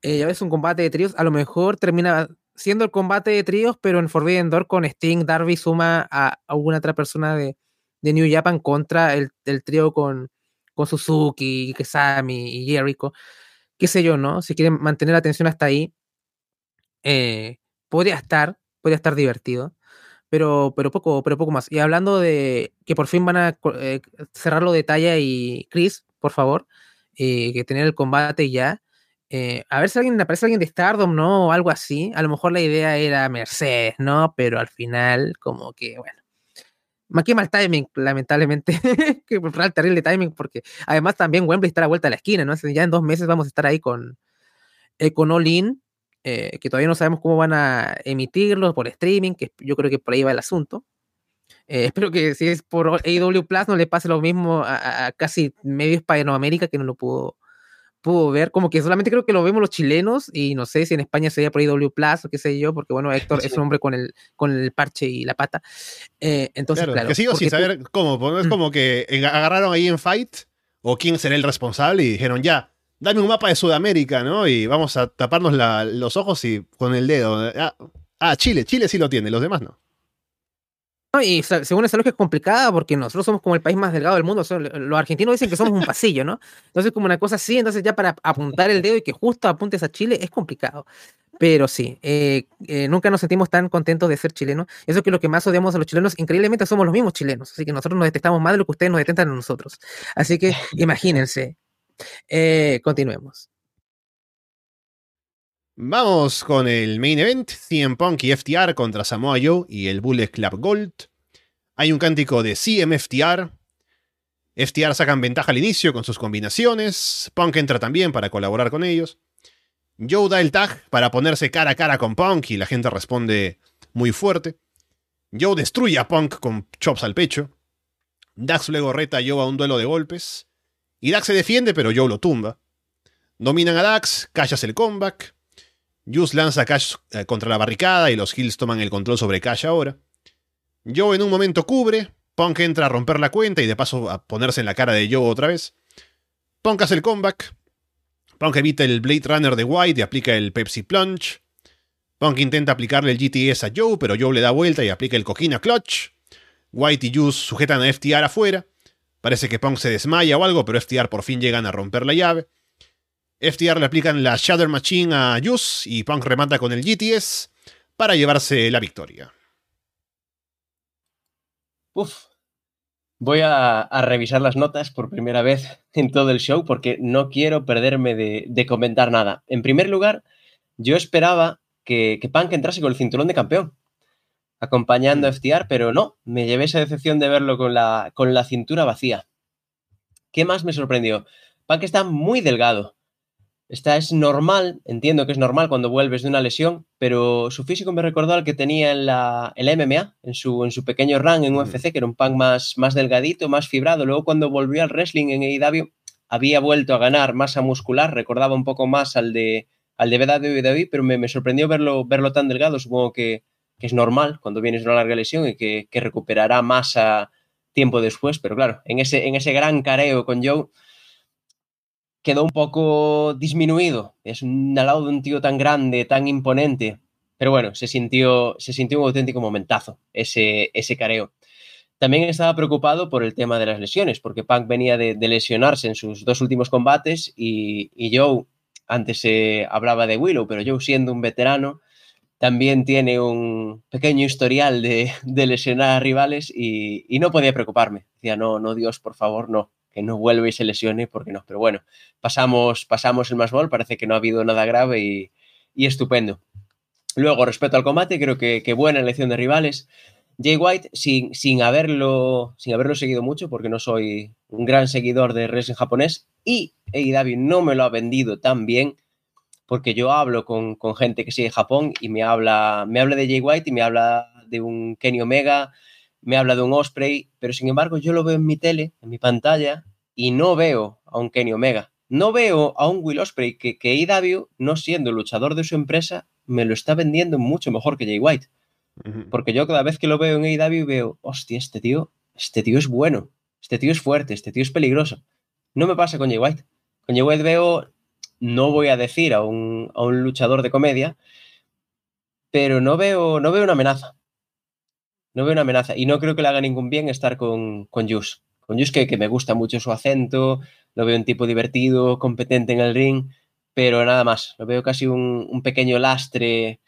Eh, ya ves un combate de tríos, a lo mejor termina siendo el combate de tríos, pero en Forbidden Door con Sting, Darby suma a alguna otra persona de, de New Japan contra el, el trío con, con Suzuki, Kesami y Jericho qué sé yo, ¿no? Si quieren mantener la atención hasta ahí, eh, podría estar, podría estar divertido, pero, pero, poco, pero poco más. Y hablando de que por fin van a eh, cerrarlo de Talla y Chris, por favor, eh, que tener el combate ya. Eh, a ver si alguien aparece alguien de Stardom, ¿no? O algo así. A lo mejor la idea era Mercedes, ¿no? Pero al final, como que, bueno. Qué mal timing, lamentablemente. que real terrible timing, porque además también Wembley está a la vuelta de la esquina, ¿no? Ya en dos meses vamos a estar ahí con, eh, con All In, eh, que todavía no sabemos cómo van a emitirlo por streaming, que yo creo que por ahí va el asunto. Eh, espero que si es por AW Plus no le pase lo mismo a, a casi medio Hispanoamérica que no lo pudo, pudo ver, como que solamente creo que lo vemos los chilenos y no sé si en España sería por IW Plus o qué sé yo, porque bueno, Héctor sí. es un hombre con el, con el parche y la pata. Eh, entonces, claro, claro que sigo sin saber tú... cómo, no es mm. como que agarraron ahí en Fight o quién será el responsable y dijeron ya, dame un mapa de Sudamérica, ¿no? Y vamos a taparnos la, los ojos y con el dedo. Ah, ah, Chile, Chile sí lo tiene, los demás no. No, y según esa lógica es complicada porque nosotros somos como el país más delgado del mundo. O sea, los argentinos dicen que somos un pasillo, ¿no? Entonces, como una cosa así, entonces ya para apuntar el dedo y que justo apuntes a Chile es complicado. Pero sí, eh, eh, nunca nos sentimos tan contentos de ser chilenos. Eso que lo que más odiamos a los chilenos, increíblemente somos los mismos chilenos. Así que nosotros nos detestamos más de lo que ustedes nos detestan a nosotros. Así que imagínense. Eh, continuemos. Vamos con el main event, CM Punk y FTR contra Samoa Joe y el Bullet Club Gold. Hay un cántico de CM FTR. FTR sacan ventaja al inicio con sus combinaciones. Punk entra también para colaborar con ellos. Joe da el tag para ponerse cara a cara con Punk y la gente responde muy fuerte. Joe destruye a Punk con chops al pecho. Dax luego reta a Joe a un duelo de golpes. Y Dax se defiende, pero Joe lo tumba. Dominan a Dax, Cash el comeback. Juice lanza a Cash eh, contra la barricada y los Hills toman el control sobre Cash ahora. Joe en un momento cubre, Punk entra a romper la cuenta y de paso a ponerse en la cara de Joe otra vez. Punk hace el comeback. Punk evita el Blade Runner de White y aplica el Pepsi Plunge. Punk intenta aplicarle el GTS a Joe, pero Joe le da vuelta y aplica el Coquina Clutch. White y Juice sujetan a FTR afuera. Parece que Punk se desmaya o algo, pero FTR por fin llegan a romper la llave. FTR le aplican la Shadow Machine a Juice y Punk remata con el GTS para llevarse la victoria. Uf, voy a, a, revisar las notas por primera vez en todo el show porque no quiero perderme de, de comentar nada. En primer lugar, yo esperaba que, que, Punk entrase con el cinturón de campeón, acompañando a FTR, pero no, me llevé esa decepción de verlo con la, con la cintura vacía. ¿Qué más me sorprendió? Punk está muy delgado. Esta es normal, entiendo que es normal cuando vuelves de una lesión, pero su físico me recordó al que tenía en la, MMA, en su, en su pequeño run en UFC, que era un punk más, más delgadito, más fibrado. Luego cuando volvió al wrestling en AEW, había vuelto a ganar masa muscular, recordaba un poco más al de, al de WWE, pero me, sorprendió verlo, verlo tan delgado. Supongo que, es normal cuando vienes de una larga lesión y que, que recuperará masa tiempo después, pero claro, en ese, en ese gran careo con Joe quedó un poco disminuido. Es un, al lado de un tío tan grande, tan imponente. Pero bueno, se sintió, se sintió un auténtico momentazo ese, ese careo. También estaba preocupado por el tema de las lesiones, porque Punk venía de, lesionarse en sus dos últimos combates y, y Joe, antes se hablaba de Willow, pero Joe siendo un veterano, también tiene un pequeño historial de, lesionar a rivales y, y, no podía preocuparme. Decía, no, no, Dios, por favor, no que no vuelve y se lesione, porque no. Pero bueno, pasamos, pasamos el más ball, parece que no ha habido nada grave y, estupendo. Luego, respecto al combate, creo que, buena elección de rivales. Jay White, sin, sin, haberlo, sin haberlo seguido mucho, porque no soy un gran seguidor de wrestling japonés, y AEW no me lo ha vendido tan bien, porque yo hablo con, gente que sigue Japón y me habla, me habla de Jay White y me habla de un Kenny Omega, me habla de un Osprey, pero sin embargo yo lo veo en mi tele, en mi pantalla, y no veo a un Kenny Omega. No veo a un Will Osprey que, que AEW, no siendo luchador de su empresa, me lo está vendiendo mucho mejor que Jay White. Porque yo cada vez que lo veo en AEW veo, hostia, este tío, este tío es bueno, este tío es fuerte, este tío es peligroso. No me pasa con Jay White. Con Jay White veo, no voy a decir a un, a un luchador de comedia, pero no veo, no veo una amenaza no veo una amenaza y no creo que le haga ningún bien estar con, con Jus. Con Jus que, que, me gusta mucho su acento, lo veo un tipo divertido, competente en el ring, pero nada más. Lo veo casi un, pequeño lastre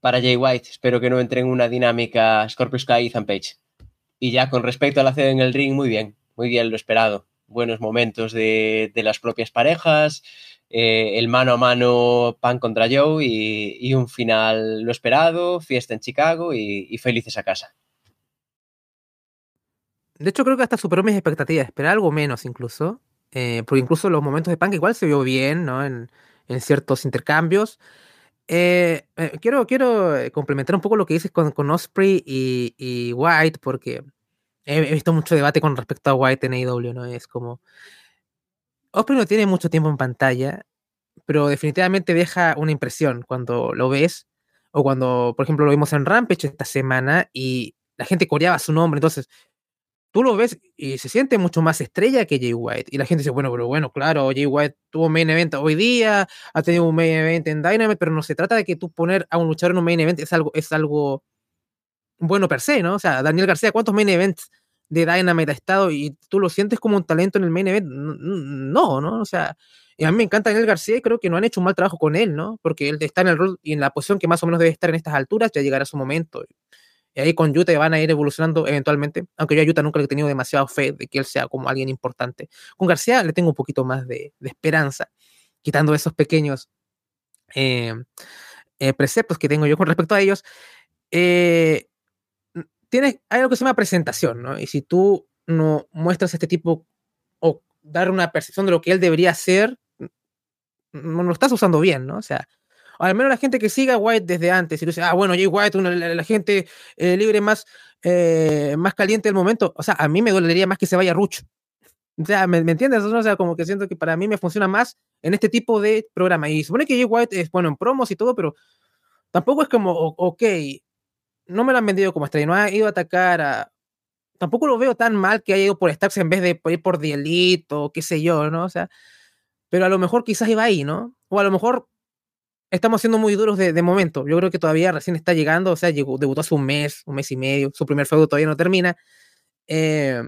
para Jay White. Espero que no entre en una dinámica Scorpio Sky y Page. Y ya con respecto a la en el ring, muy bien, muy bien lo esperado. Buenos momentos de, de las propias parejas, eh, el mano a mano Pan contra Joe y, un final lo esperado, fiesta en Chicago y, felices a casa. De hecho, creo que hasta superó mis expectativas, esperaba algo menos incluso, eh, porque incluso los momentos de Punk igual se vio bien, ¿no? En, ciertos intercambios. Eh, quiero, quiero complementar un poco lo que dices con, Osprey y, White, porque he, visto mucho debate con respecto a White en AEW, ¿no? Es como, Osprey no tiene mucho tiempo en pantalla, pero definitivamente deja una impresión cuando lo ves, o cuando, por ejemplo, lo vimos en Rampage esta semana y la gente coreaba su nombre, entonces tú lo ves y se siente mucho más estrella que Jay White. Y la gente dice, bueno, pero bueno, claro, Jay White tuvo main event hoy día, ha tenido un main event en Dynamite, pero no se trata de que tú poner a un luchador en un main event es algo, es algo bueno per se, ¿no? O sea, Daniel García, ¿cuántos main events de Dynamite ha estado y tú lo sientes como un talento en el main event. No, ¿no? O sea, a mí me encanta Daniel García y creo que no han hecho un mal trabajo con él, ¿no? Porque él está en el rol y en la posición que más o menos debe estar en estas alturas, ya llegará su momento. Y ahí con Yuta van a ir evolucionando eventualmente, aunque yo a Yuta nunca he tenido demasiado fe de que él sea como alguien importante. Con García le tengo un poquito más de, esperanza, quitando esos pequeños eh, eh, preceptos que tengo yo con respecto a ellos. Eh, tienes, hay algo que se llama presentación, ¿no? Y si tú no muestras este tipo o dar una percepción de lo que él debería hacer, no lo estás usando bien, ¿no? O sea, al menos la gente que siga a White desde antes y dice, ah, bueno, Jay White, la, gente eh, libre más, eh, más caliente del momento, o sea, a mí me dolería más que se vaya Ruch. O sea, ¿me, entiendes? O sea, como que siento que para mí me funciona más en este tipo de programa. Y supone que Jay White es bueno en promos y todo, pero tampoco es como, ok, no me lo han vendido como estrella, no ha ido a atacar a... Tampoco lo veo tan mal que haya ido por Starks en vez de ir por The Elite o qué sé yo, ¿no? O sea, pero a lo mejor quizás iba ahí, ¿no? O a lo mejor estamos siendo muy duros de, momento. Yo creo que todavía recién está llegando, o sea, llegó, debutó hace un mes, un mes y medio, su primer feudo todavía no termina. Eh,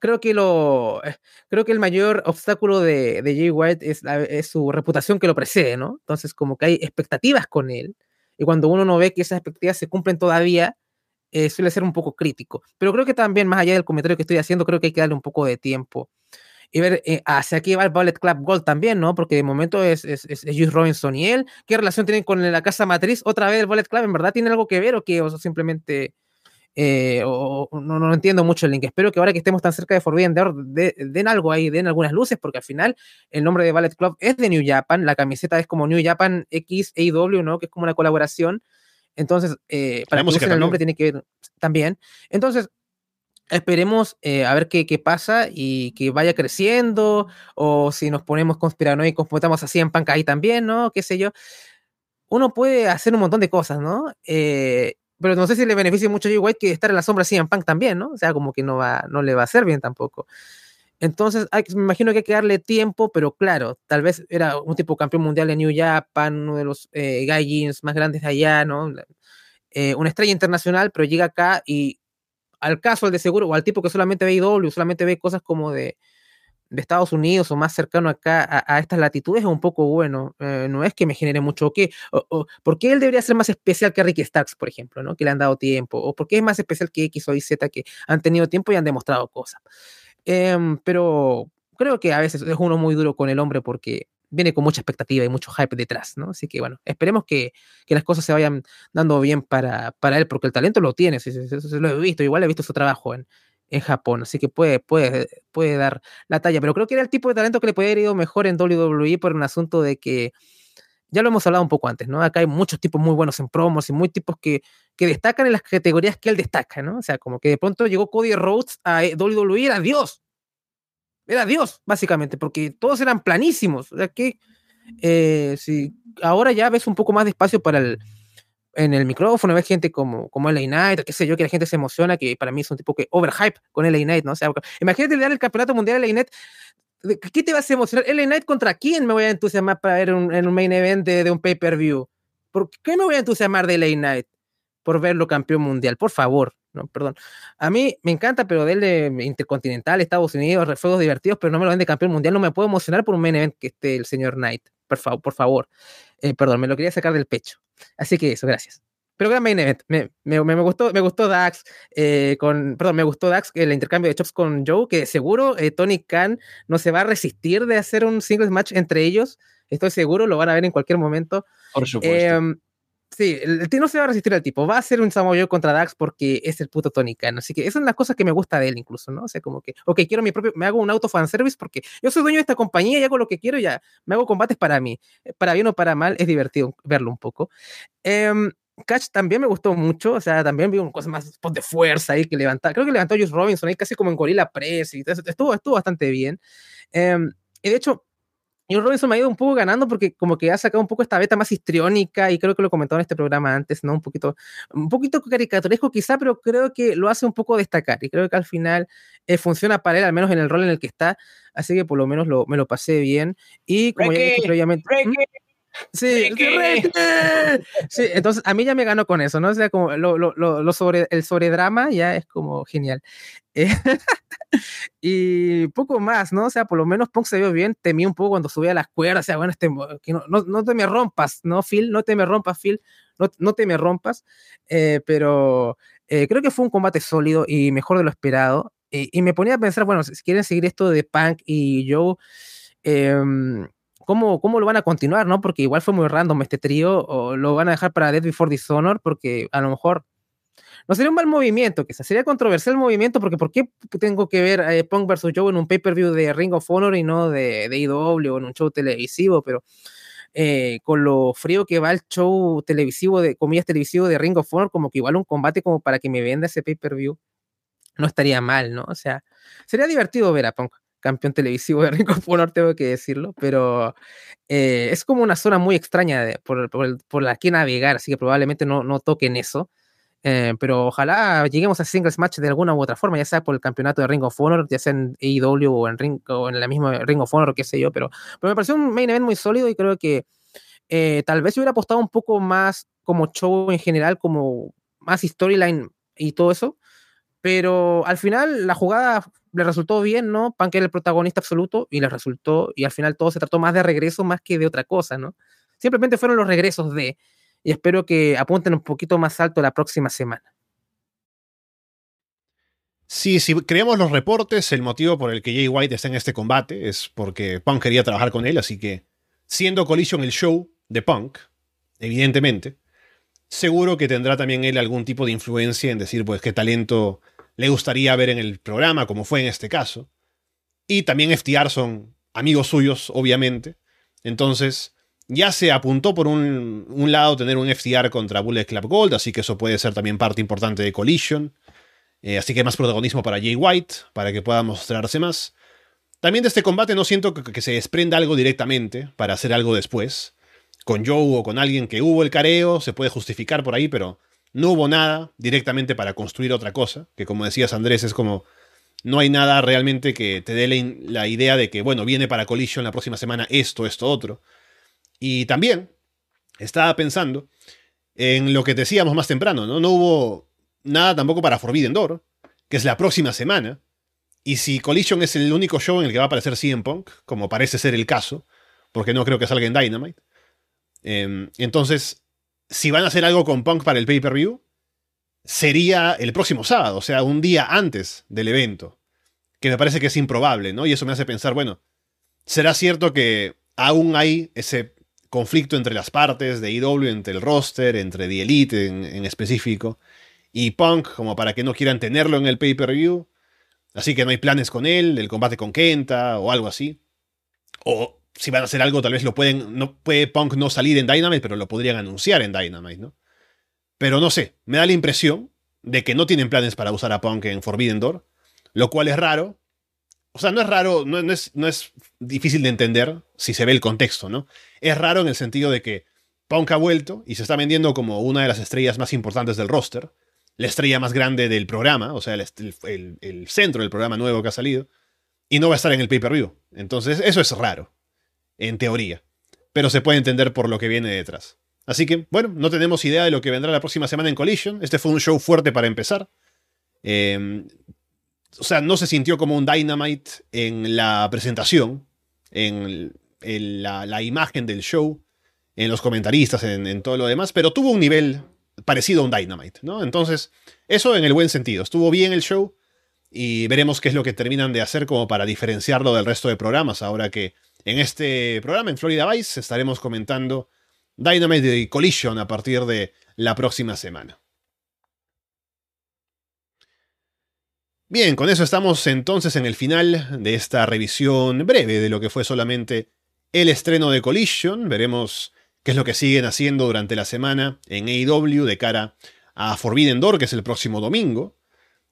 creo que lo eh, creo que el mayor obstáculo de, de Jay White es, es, su reputación que lo precede, ¿no? Entonces, como que hay expectativas con él y cuando uno no ve que esas expectativas se cumplen todavía, eh, suele ser un poco crítico. Pero creo que también, más allá del comentario que estoy haciendo, creo que hay que darle un poco de tiempo y ver eh, hacia aquí va el Bullet Club Gold también, ¿no? Porque de momento es, es, es, Robinson y él. ¿Qué relación tienen con la casa matriz? Otra vez el Bullet Club, ¿en verdad tiene algo que ver o qué? O simplemente Eh, o, no, no, entiendo mucho el link. Espero que ahora que estemos tan cerca de Forbidden Door den algo ahí, den algunas luces, porque al final el nombre de Ballet Club es de New Japan, la camiseta es como New Japan X AEW, ¿no? Que es como una colaboración. Entonces, eh, para que el nombre tiene que ver también. Entonces, esperemos eh, a ver qué, qué, pasa y que vaya creciendo, o si nos ponemos conspiranoicos, votamos así en panca ahí también, ¿no? Qué sé yo. Uno puede hacer un montón de cosas, ¿no? Eh, pero no sé si le beneficia mucho a Jay que estar en la sombra así en Punk también, ¿no? O sea, como que no, va, no le va a hacer bien tampoco. Entonces, hay, me imagino que hay que darle tiempo, pero claro, tal vez era un tipo campeón mundial de New Japan, uno de los eh, más grandes de allá, ¿no? Eh, una estrella internacional, pero llega acá y al caso, al de seguro, o al tipo que solamente ve IW, solamente ve cosas como de, de Estados Unidos o más cercano acá a, estas latitudes es un poco bueno. Eh, no es que me genere mucho. ¿qué? O, ¿Por qué él debería ser más especial que Ricky Starks, por ejemplo, ¿no? que le han dado tiempo? ¿O por qué es más especial que X o Y Z que han tenido tiempo y han demostrado cosas? Em, pero creo que a veces es uno muy duro con el hombre porque viene con mucha expectativa y mucho hype detrás, ¿no? Así que bueno, esperemos que, que las cosas se vayan dando bien para, para él, porque el talento lo tiene, eso lo he visto, igual he visto su trabajo en, en Japón, así que puede, puede, puede dar la talla, pero creo que era el tipo de talento que le puede haber ido mejor en WWE por un asunto de que, ya lo hemos hablado un poco antes, ¿no? Acá hay muchos tipos muy buenos en promos y muy tipos que, que destacan en las categorías que él destaca, ¿no? O sea, como que de pronto llegó Cody Rhodes a eh, WWE era Dios. Era Dios, básicamente, porque todos eran planísimos. O sea, que eh, si ahora ya ves un poco más de espacio para el, en el micrófono, ves gente como, como LA Knight, qué sé yo, que la gente se emociona, que para mí es un tipo que overhype con LA Knight, ¿no? O sea, imagínate dar el campeonato mundial a LA Knight. ¿Qué te vas a emocionar? ¿LA Knight contra quién me voy a entusiasmar para ver un, en un main event de, un pay-per-view? ¿Por qué me voy a entusiasmar de LA Knight? Por verlo campeón mundial, por favor. No, perdón. A mí me encanta, pero de él de Intercontinental, Estados Unidos, fuegos divertidos, pero no me lo ven de campeón mundial. No me puedo emocionar por un main event que esté el señor Knight. Por, favor, por favor. Eh, perdón, me lo quería sacar del pecho. Así que eso, gracias. Pero gran main event. Me, me, me, gustó, me gustó Dax eh, con, perdón, me gustó Dax el intercambio de chops con Joe, que seguro eh, Tony Khan no se va a resistir de hacer un singles match entre ellos. Estoy seguro, lo van a ver en cualquier momento. Por supuesto. Em, sí, el, no se va a resistir al tipo. Va a hacer un Samoa Joe contra Dax porque es el puto Tony Khan. Así que esa es una cosa que me gusta de él incluso, ¿no? O sea, como que, ok, quiero mi propio, me hago un auto fanservice porque yo soy dueño de esta compañía y hago lo que quiero y ya, me hago combates para mí. Para bien o para mal, es divertido verlo un poco. Eh, Catch también me gustó mucho, o sea, también vi un cosa más de fuerza ahí que levantaba, creo que levantó a Juice Robinson ahí casi como en Gorilla Press y estuvo, estuvo bastante bien. Em, y de hecho, Juice Robinson me ha ido un poco ganando porque como que ha sacado un poco esta beta más histriónica y creo que lo comentaba en este programa antes, ¿no? Un poquito, un poquito caricaturesco quizá, pero creo que lo hace un poco destacar y creo que al final eh, funciona para él, al menos en el rol en el que está, así que por lo menos lo, me lo pasé bien. Y como ya dije previamente... Sí, sí, entonces a mí ya me ganó con eso, ¿no? O sea, como lo, lo, lo sobre, el sobredrama ya es como genial. Eh, y poco más, ¿no? O sea, por lo menos Punk se vio bien, temí un poco cuando subía las cuerdas, o sea, bueno, este, que no, no, no, te me rompas, ¿no, Phil? No te me rompas, Phil, no, no te me rompas, eh, pero eh, creo que fue un combate sólido y mejor de lo esperado. y me ponía a pensar, bueno, si quieren seguir esto de Punk y Joe, eh, cómo, cómo lo van a continuar, ¿no? Porque igual fue muy random este trío, o lo van a dejar para Dead Before Dishonor, porque a lo mejor no sería un mal movimiento, quizás sería controversial el movimiento, porque ¿por qué tengo que ver a Punk vs. Joe en un pay-per-view de Ring of Honor y no de, de IW o en un show televisivo? Pero eh, con lo frío que va el show televisivo, de comillas televisivo de Ring of Honor, como que igual un combate como para que me venda ese pay-per-view no estaría mal, ¿no? O sea, sería divertido ver a Punk campeón televisivo de Ring of Honor, tengo que decirlo, pero eh, es como una zona muy extraña de, por, por, la que navegar, así que probablemente no, no toquen eso. Eh, pero ojalá lleguemos a singles match de alguna u otra forma, ya sea por el campeonato de Ring of Honor, ya sea en AEW o en, Ring, o en la misma Ring of Honor, qué sé yo, pero, pero me pareció un main event muy sólido y creo que eh, tal vez hubiera apostado un poco más como show en general, como más storyline y todo eso, pero al final la jugada le resultó bien, ¿no? Punk era el protagonista absoluto y le resultó, y al final todo se trató más de regreso más que de otra cosa, ¿no? Simplemente fueron los regresos de, y espero que apunten un poquito más alto la próxima semana. Sí, si creamos los reportes, el motivo por el que Jay White está en este combate es porque Punk quería trabajar con él, así que siendo Collision el show de Punk, evidentemente, seguro que tendrá también él algún tipo de influencia en decir, pues, qué talento le gustaría ver en el programa, como fue en este caso. Y también FTR son amigos suyos, obviamente. Entonces, ya se apuntó por un, lado tener un FTR contra Bullet Club Gold, así que eso puede ser también parte importante de Collision. Eh, así que más protagonismo para Jay White, para que pueda mostrarse más. También de este combate no siento que, se desprenda algo directamente para hacer algo después. Con Joe o con alguien que hubo el careo, se puede justificar por ahí, pero no hubo nada directamente para construir otra cosa, que como decías Andrés es como no hay nada realmente que te dé la, idea de que, bueno, viene para Collision la próxima semana esto, esto, otro. Y también estaba pensando en lo que decíamos más temprano, ¿no? No hubo nada tampoco para Forbidden Door, que es la próxima semana. Y si Collision es el único show en el que va a aparecer CM Punk, como parece ser el caso, porque no creo que salga en Dynamite, em, entonces, si van a hacer algo con Punk para el pay-per-view, sería el próximo sábado, o sea, un día antes del evento, que me parece que es improbable, ¿no? Y eso me hace pensar, bueno, ¿será cierto que aún hay ese conflicto entre las partes de IW, entre el roster, entre The Elite en, específico, y Punk, como para que no quieran tenerlo en el pay-per-view. Así que no hay planes con él, el combate con Kenta o algo así. O si van a hacer algo, tal vez lo pueden. No puede Punk no salir en Dynamite, pero lo podrían anunciar en Dynamite, ¿no? Pero no sé, me da la impresión de que no tienen planes para usar a Punk en Forbidden Door, lo cual es raro, o sea, no es raro, no, es, no es difícil de entender si se ve el contexto, ¿no? Es raro en el sentido de que Punk ha vuelto y se está vendiendo como una de las estrellas más importantes del roster, la estrella más grande del programa, o sea, el, centro del programa nuevo que ha salido, y no va a estar en el pay-per-view. Entonces, eso es raro, en teoría, pero se puede entender por lo que viene detrás. Así que, bueno, no tenemos idea de lo que vendrá la próxima semana en Collision. Este fue un show fuerte para empezar. Eh, o sea, no se sintió como un Dynamite en la presentación, en, la, imagen del show, en los comentaristas, en, todo lo demás, pero tuvo un nivel parecido a un Dynamite, ¿no? Entonces, eso en el buen sentido. Estuvo bien el show y veremos qué es lo que terminan de hacer como para diferenciarlo del resto de programas, ahora que en este programa, en Florida Vice, estaremos comentando Dynamite y Collision a partir de la próxima semana. Bien, con eso estamos entonces en el final de esta revisión breve de lo que fue solamente el estreno de Collision. Veremos qué es lo que siguen haciendo durante la semana en AEW de cara a Forbidden Door, que es el próximo domingo.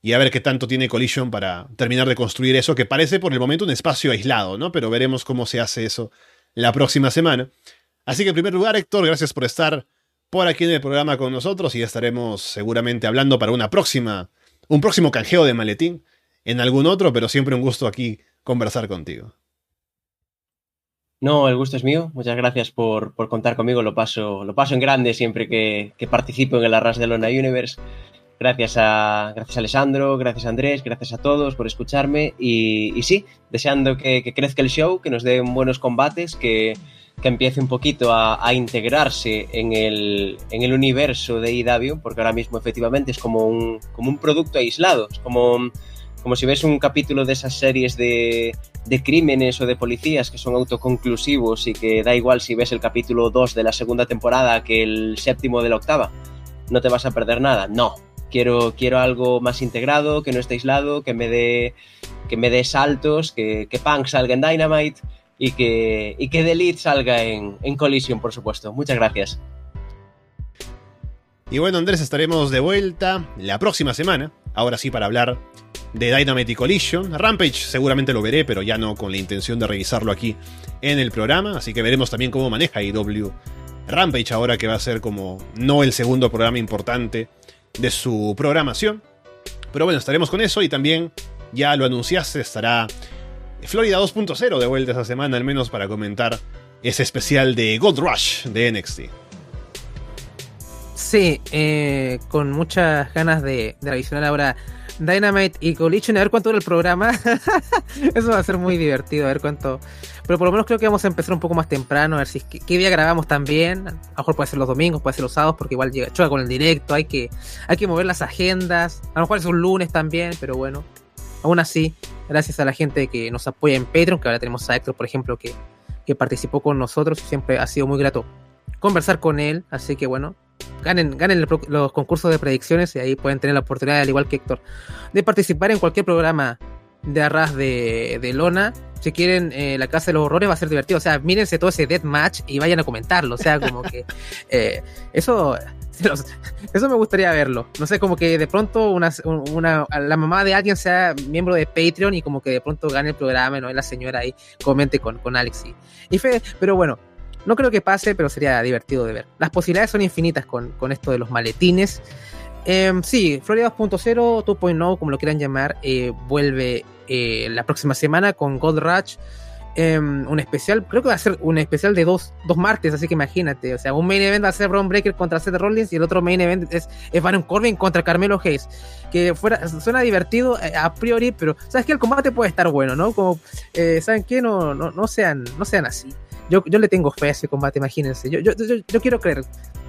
Y a ver qué tanto tiene Collision para terminar de construir eso, que parece por el momento un espacio aislado, ¿no? Pero veremos cómo se hace eso la próxima semana. Así que en primer lugar, Héctor, gracias por estar por aquí en el programa con nosotros y estaremos seguramente hablando para una próxima un próximo canjeo de maletín en algún otro, pero siempre un gusto aquí conversar contigo. No, el gusto es mío. Muchas gracias por, contar conmigo. Lo paso, lo paso en grande siempre que, participo en el Arras de Lona Universe. Gracias a, gracias a Alessandro, gracias a Andrés, gracias a todos por escucharme. Y, sí, deseando que, crezca el show, que nos den buenos combates, que, que empiece un poquito a, integrarse en el, en el, universo de IW, porque ahora mismo efectivamente es como un, como un producto aislado, es como, como si ves un capítulo de esas series de, de crímenes o de policías que son autoconclusivos y que da igual si ves el capítulo 2 de la segunda temporada que el séptimo de la octava, no te vas a perder nada, no. Quiero, quiero algo más integrado, que no esté aislado, que me dé, que me dé saltos, que, que Punk salga en Dynamite, y que, y que The Elite salga en, en Collision, por supuesto. Muchas gracias. Y bueno, Andrés, estaremos de vuelta la próxima semana, ahora sí para hablar de Dynamite y Collision. Rampage seguramente lo veré, pero ya no con la intención de revisarlo aquí en el programa, así que veremos también cómo maneja IW Rampage ahora que va a ser como no el segundo programa importante de su programación. Pero bueno, estaremos con eso y también ya lo anunciaste, estará Florida 2.0 de vuelta esta semana, al menos para comentar ese especial de Gold Rush de NXT. Sí, eh, con muchas ganas de, de ahora Dynamite y Collision, a ver cuánto dura el programa. Eso va a ser muy divertido, a ver cuánto. Pero por lo menos creo que vamos a empezar un poco más temprano, a ver si qué, día grabamos también. A lo mejor puede ser los domingos, puede ser los sábados, porque igual llega, choca con el directo, hay que, hay que mover las agendas. A lo mejor es un lunes también, pero bueno. Aún así, gracias a la gente que nos apoya en Patreon, que ahora tenemos a Héctor, por ejemplo, que, que participó con nosotros, siempre ha sido muy grato conversar con él, así que bueno, ganen, ganen pro- los concursos de predicciones y ahí pueden tener la oportunidad, al igual que Héctor, de participar en cualquier programa de arras de, de lona. Si quieren, eh, la Casa de los Horrores va a ser divertido. O sea, mírense todo ese deathmatch y vayan a comentarlo. O sea, como que eh, eso, los- eso me gustaría verlo. No sé, como que de pronto una, una, la mamá de alguien sea miembro de Patreon y como que de pronto gane el programa, ¿no? Y la señora ahí comente con, con Alex y, y Fede. Pero bueno, no creo que pase, pero sería divertido de ver. Las posibilidades son infinitas con, con esto de los maletines. Em, sí, Florida 2.0, 2.0, como lo quieran llamar, eh, vuelve eh, la próxima semana con Gold Rush. em, un especial, creo que va a ser un especial de dos, dos martes, así que imagínate. O sea, un main event va a ser Ron Breaker contra Seth Rollins y el otro main event es, es Baron Corbin contra Carmelo Hayes. Que fuera, suena divertido eh, a priori, pero sabes que el combate puede estar bueno, ¿no? Como, ¿saben qué? No, no, no, sean, no sean así. Yo, yo le tengo fe a ese combate, imagínense. Yo, yo, yo, yo quiero creer.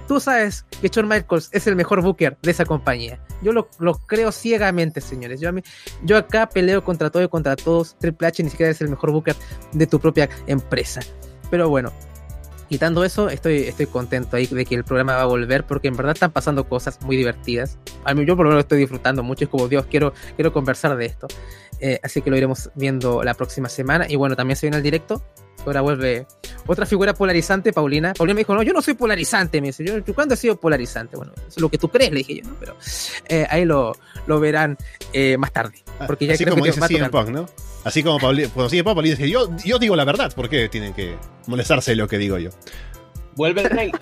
Tú sabes que Shawn Michaels es el mejor booker de esa compañía. Yo lo, lo creo ciegamente, señores. Yo, a mí, yo acá peleo contra todo y contra todos. Triple H ni siquiera es el mejor booker de tu propia empresa. Pero bueno, quitando eso, estoy, estoy contento ahí de que el programa va a volver porque en verdad están pasando cosas muy divertidas. A mí yo por lo menos estoy disfrutando mucho. Es como, Dios, quiero, quiero conversar de esto. Eh, así que lo iremos viendo la próxima semana. Y bueno, también se viene el directo. Ahora vuelve otra figura polarizante, Paulina. Paulina me dijo, no, yo no soy polarizante. Me dice, yo, ¿tú ¿cuándo he sido polarizante? Bueno, eso es lo que tú crees, le dije yo, ¿no? Pero eh, ahí lo, lo verán eh, más tarde. Porque ya Así creo como que dice CM. Punk, ¿no? Así como Pauli, cuando CM Punk Paulina dice, yo, yo digo la verdad, ¿por qué tienen que molestarse de lo que digo yo? Vuelve el rey.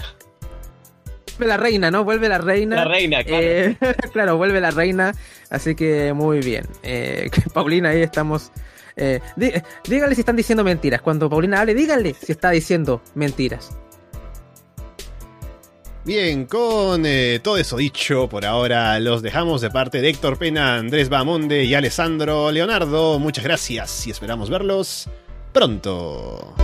Vuelve la reina, ¿no? Vuelve la reina. La reina, claro. Eh, claro, vuelve la reina. Así que muy bien. Eh, Paulina, ahí estamos. Eh, dí- díganle si están diciendo mentiras. Cuando Paulina hable, díganle si está diciendo mentiras. Bien, con eh, todo eso dicho, por ahora los dejamos de parte de Héctor Pena, Andrés Bamonde y Alessandro Leonardo. Muchas gracias y esperamos verlos pronto.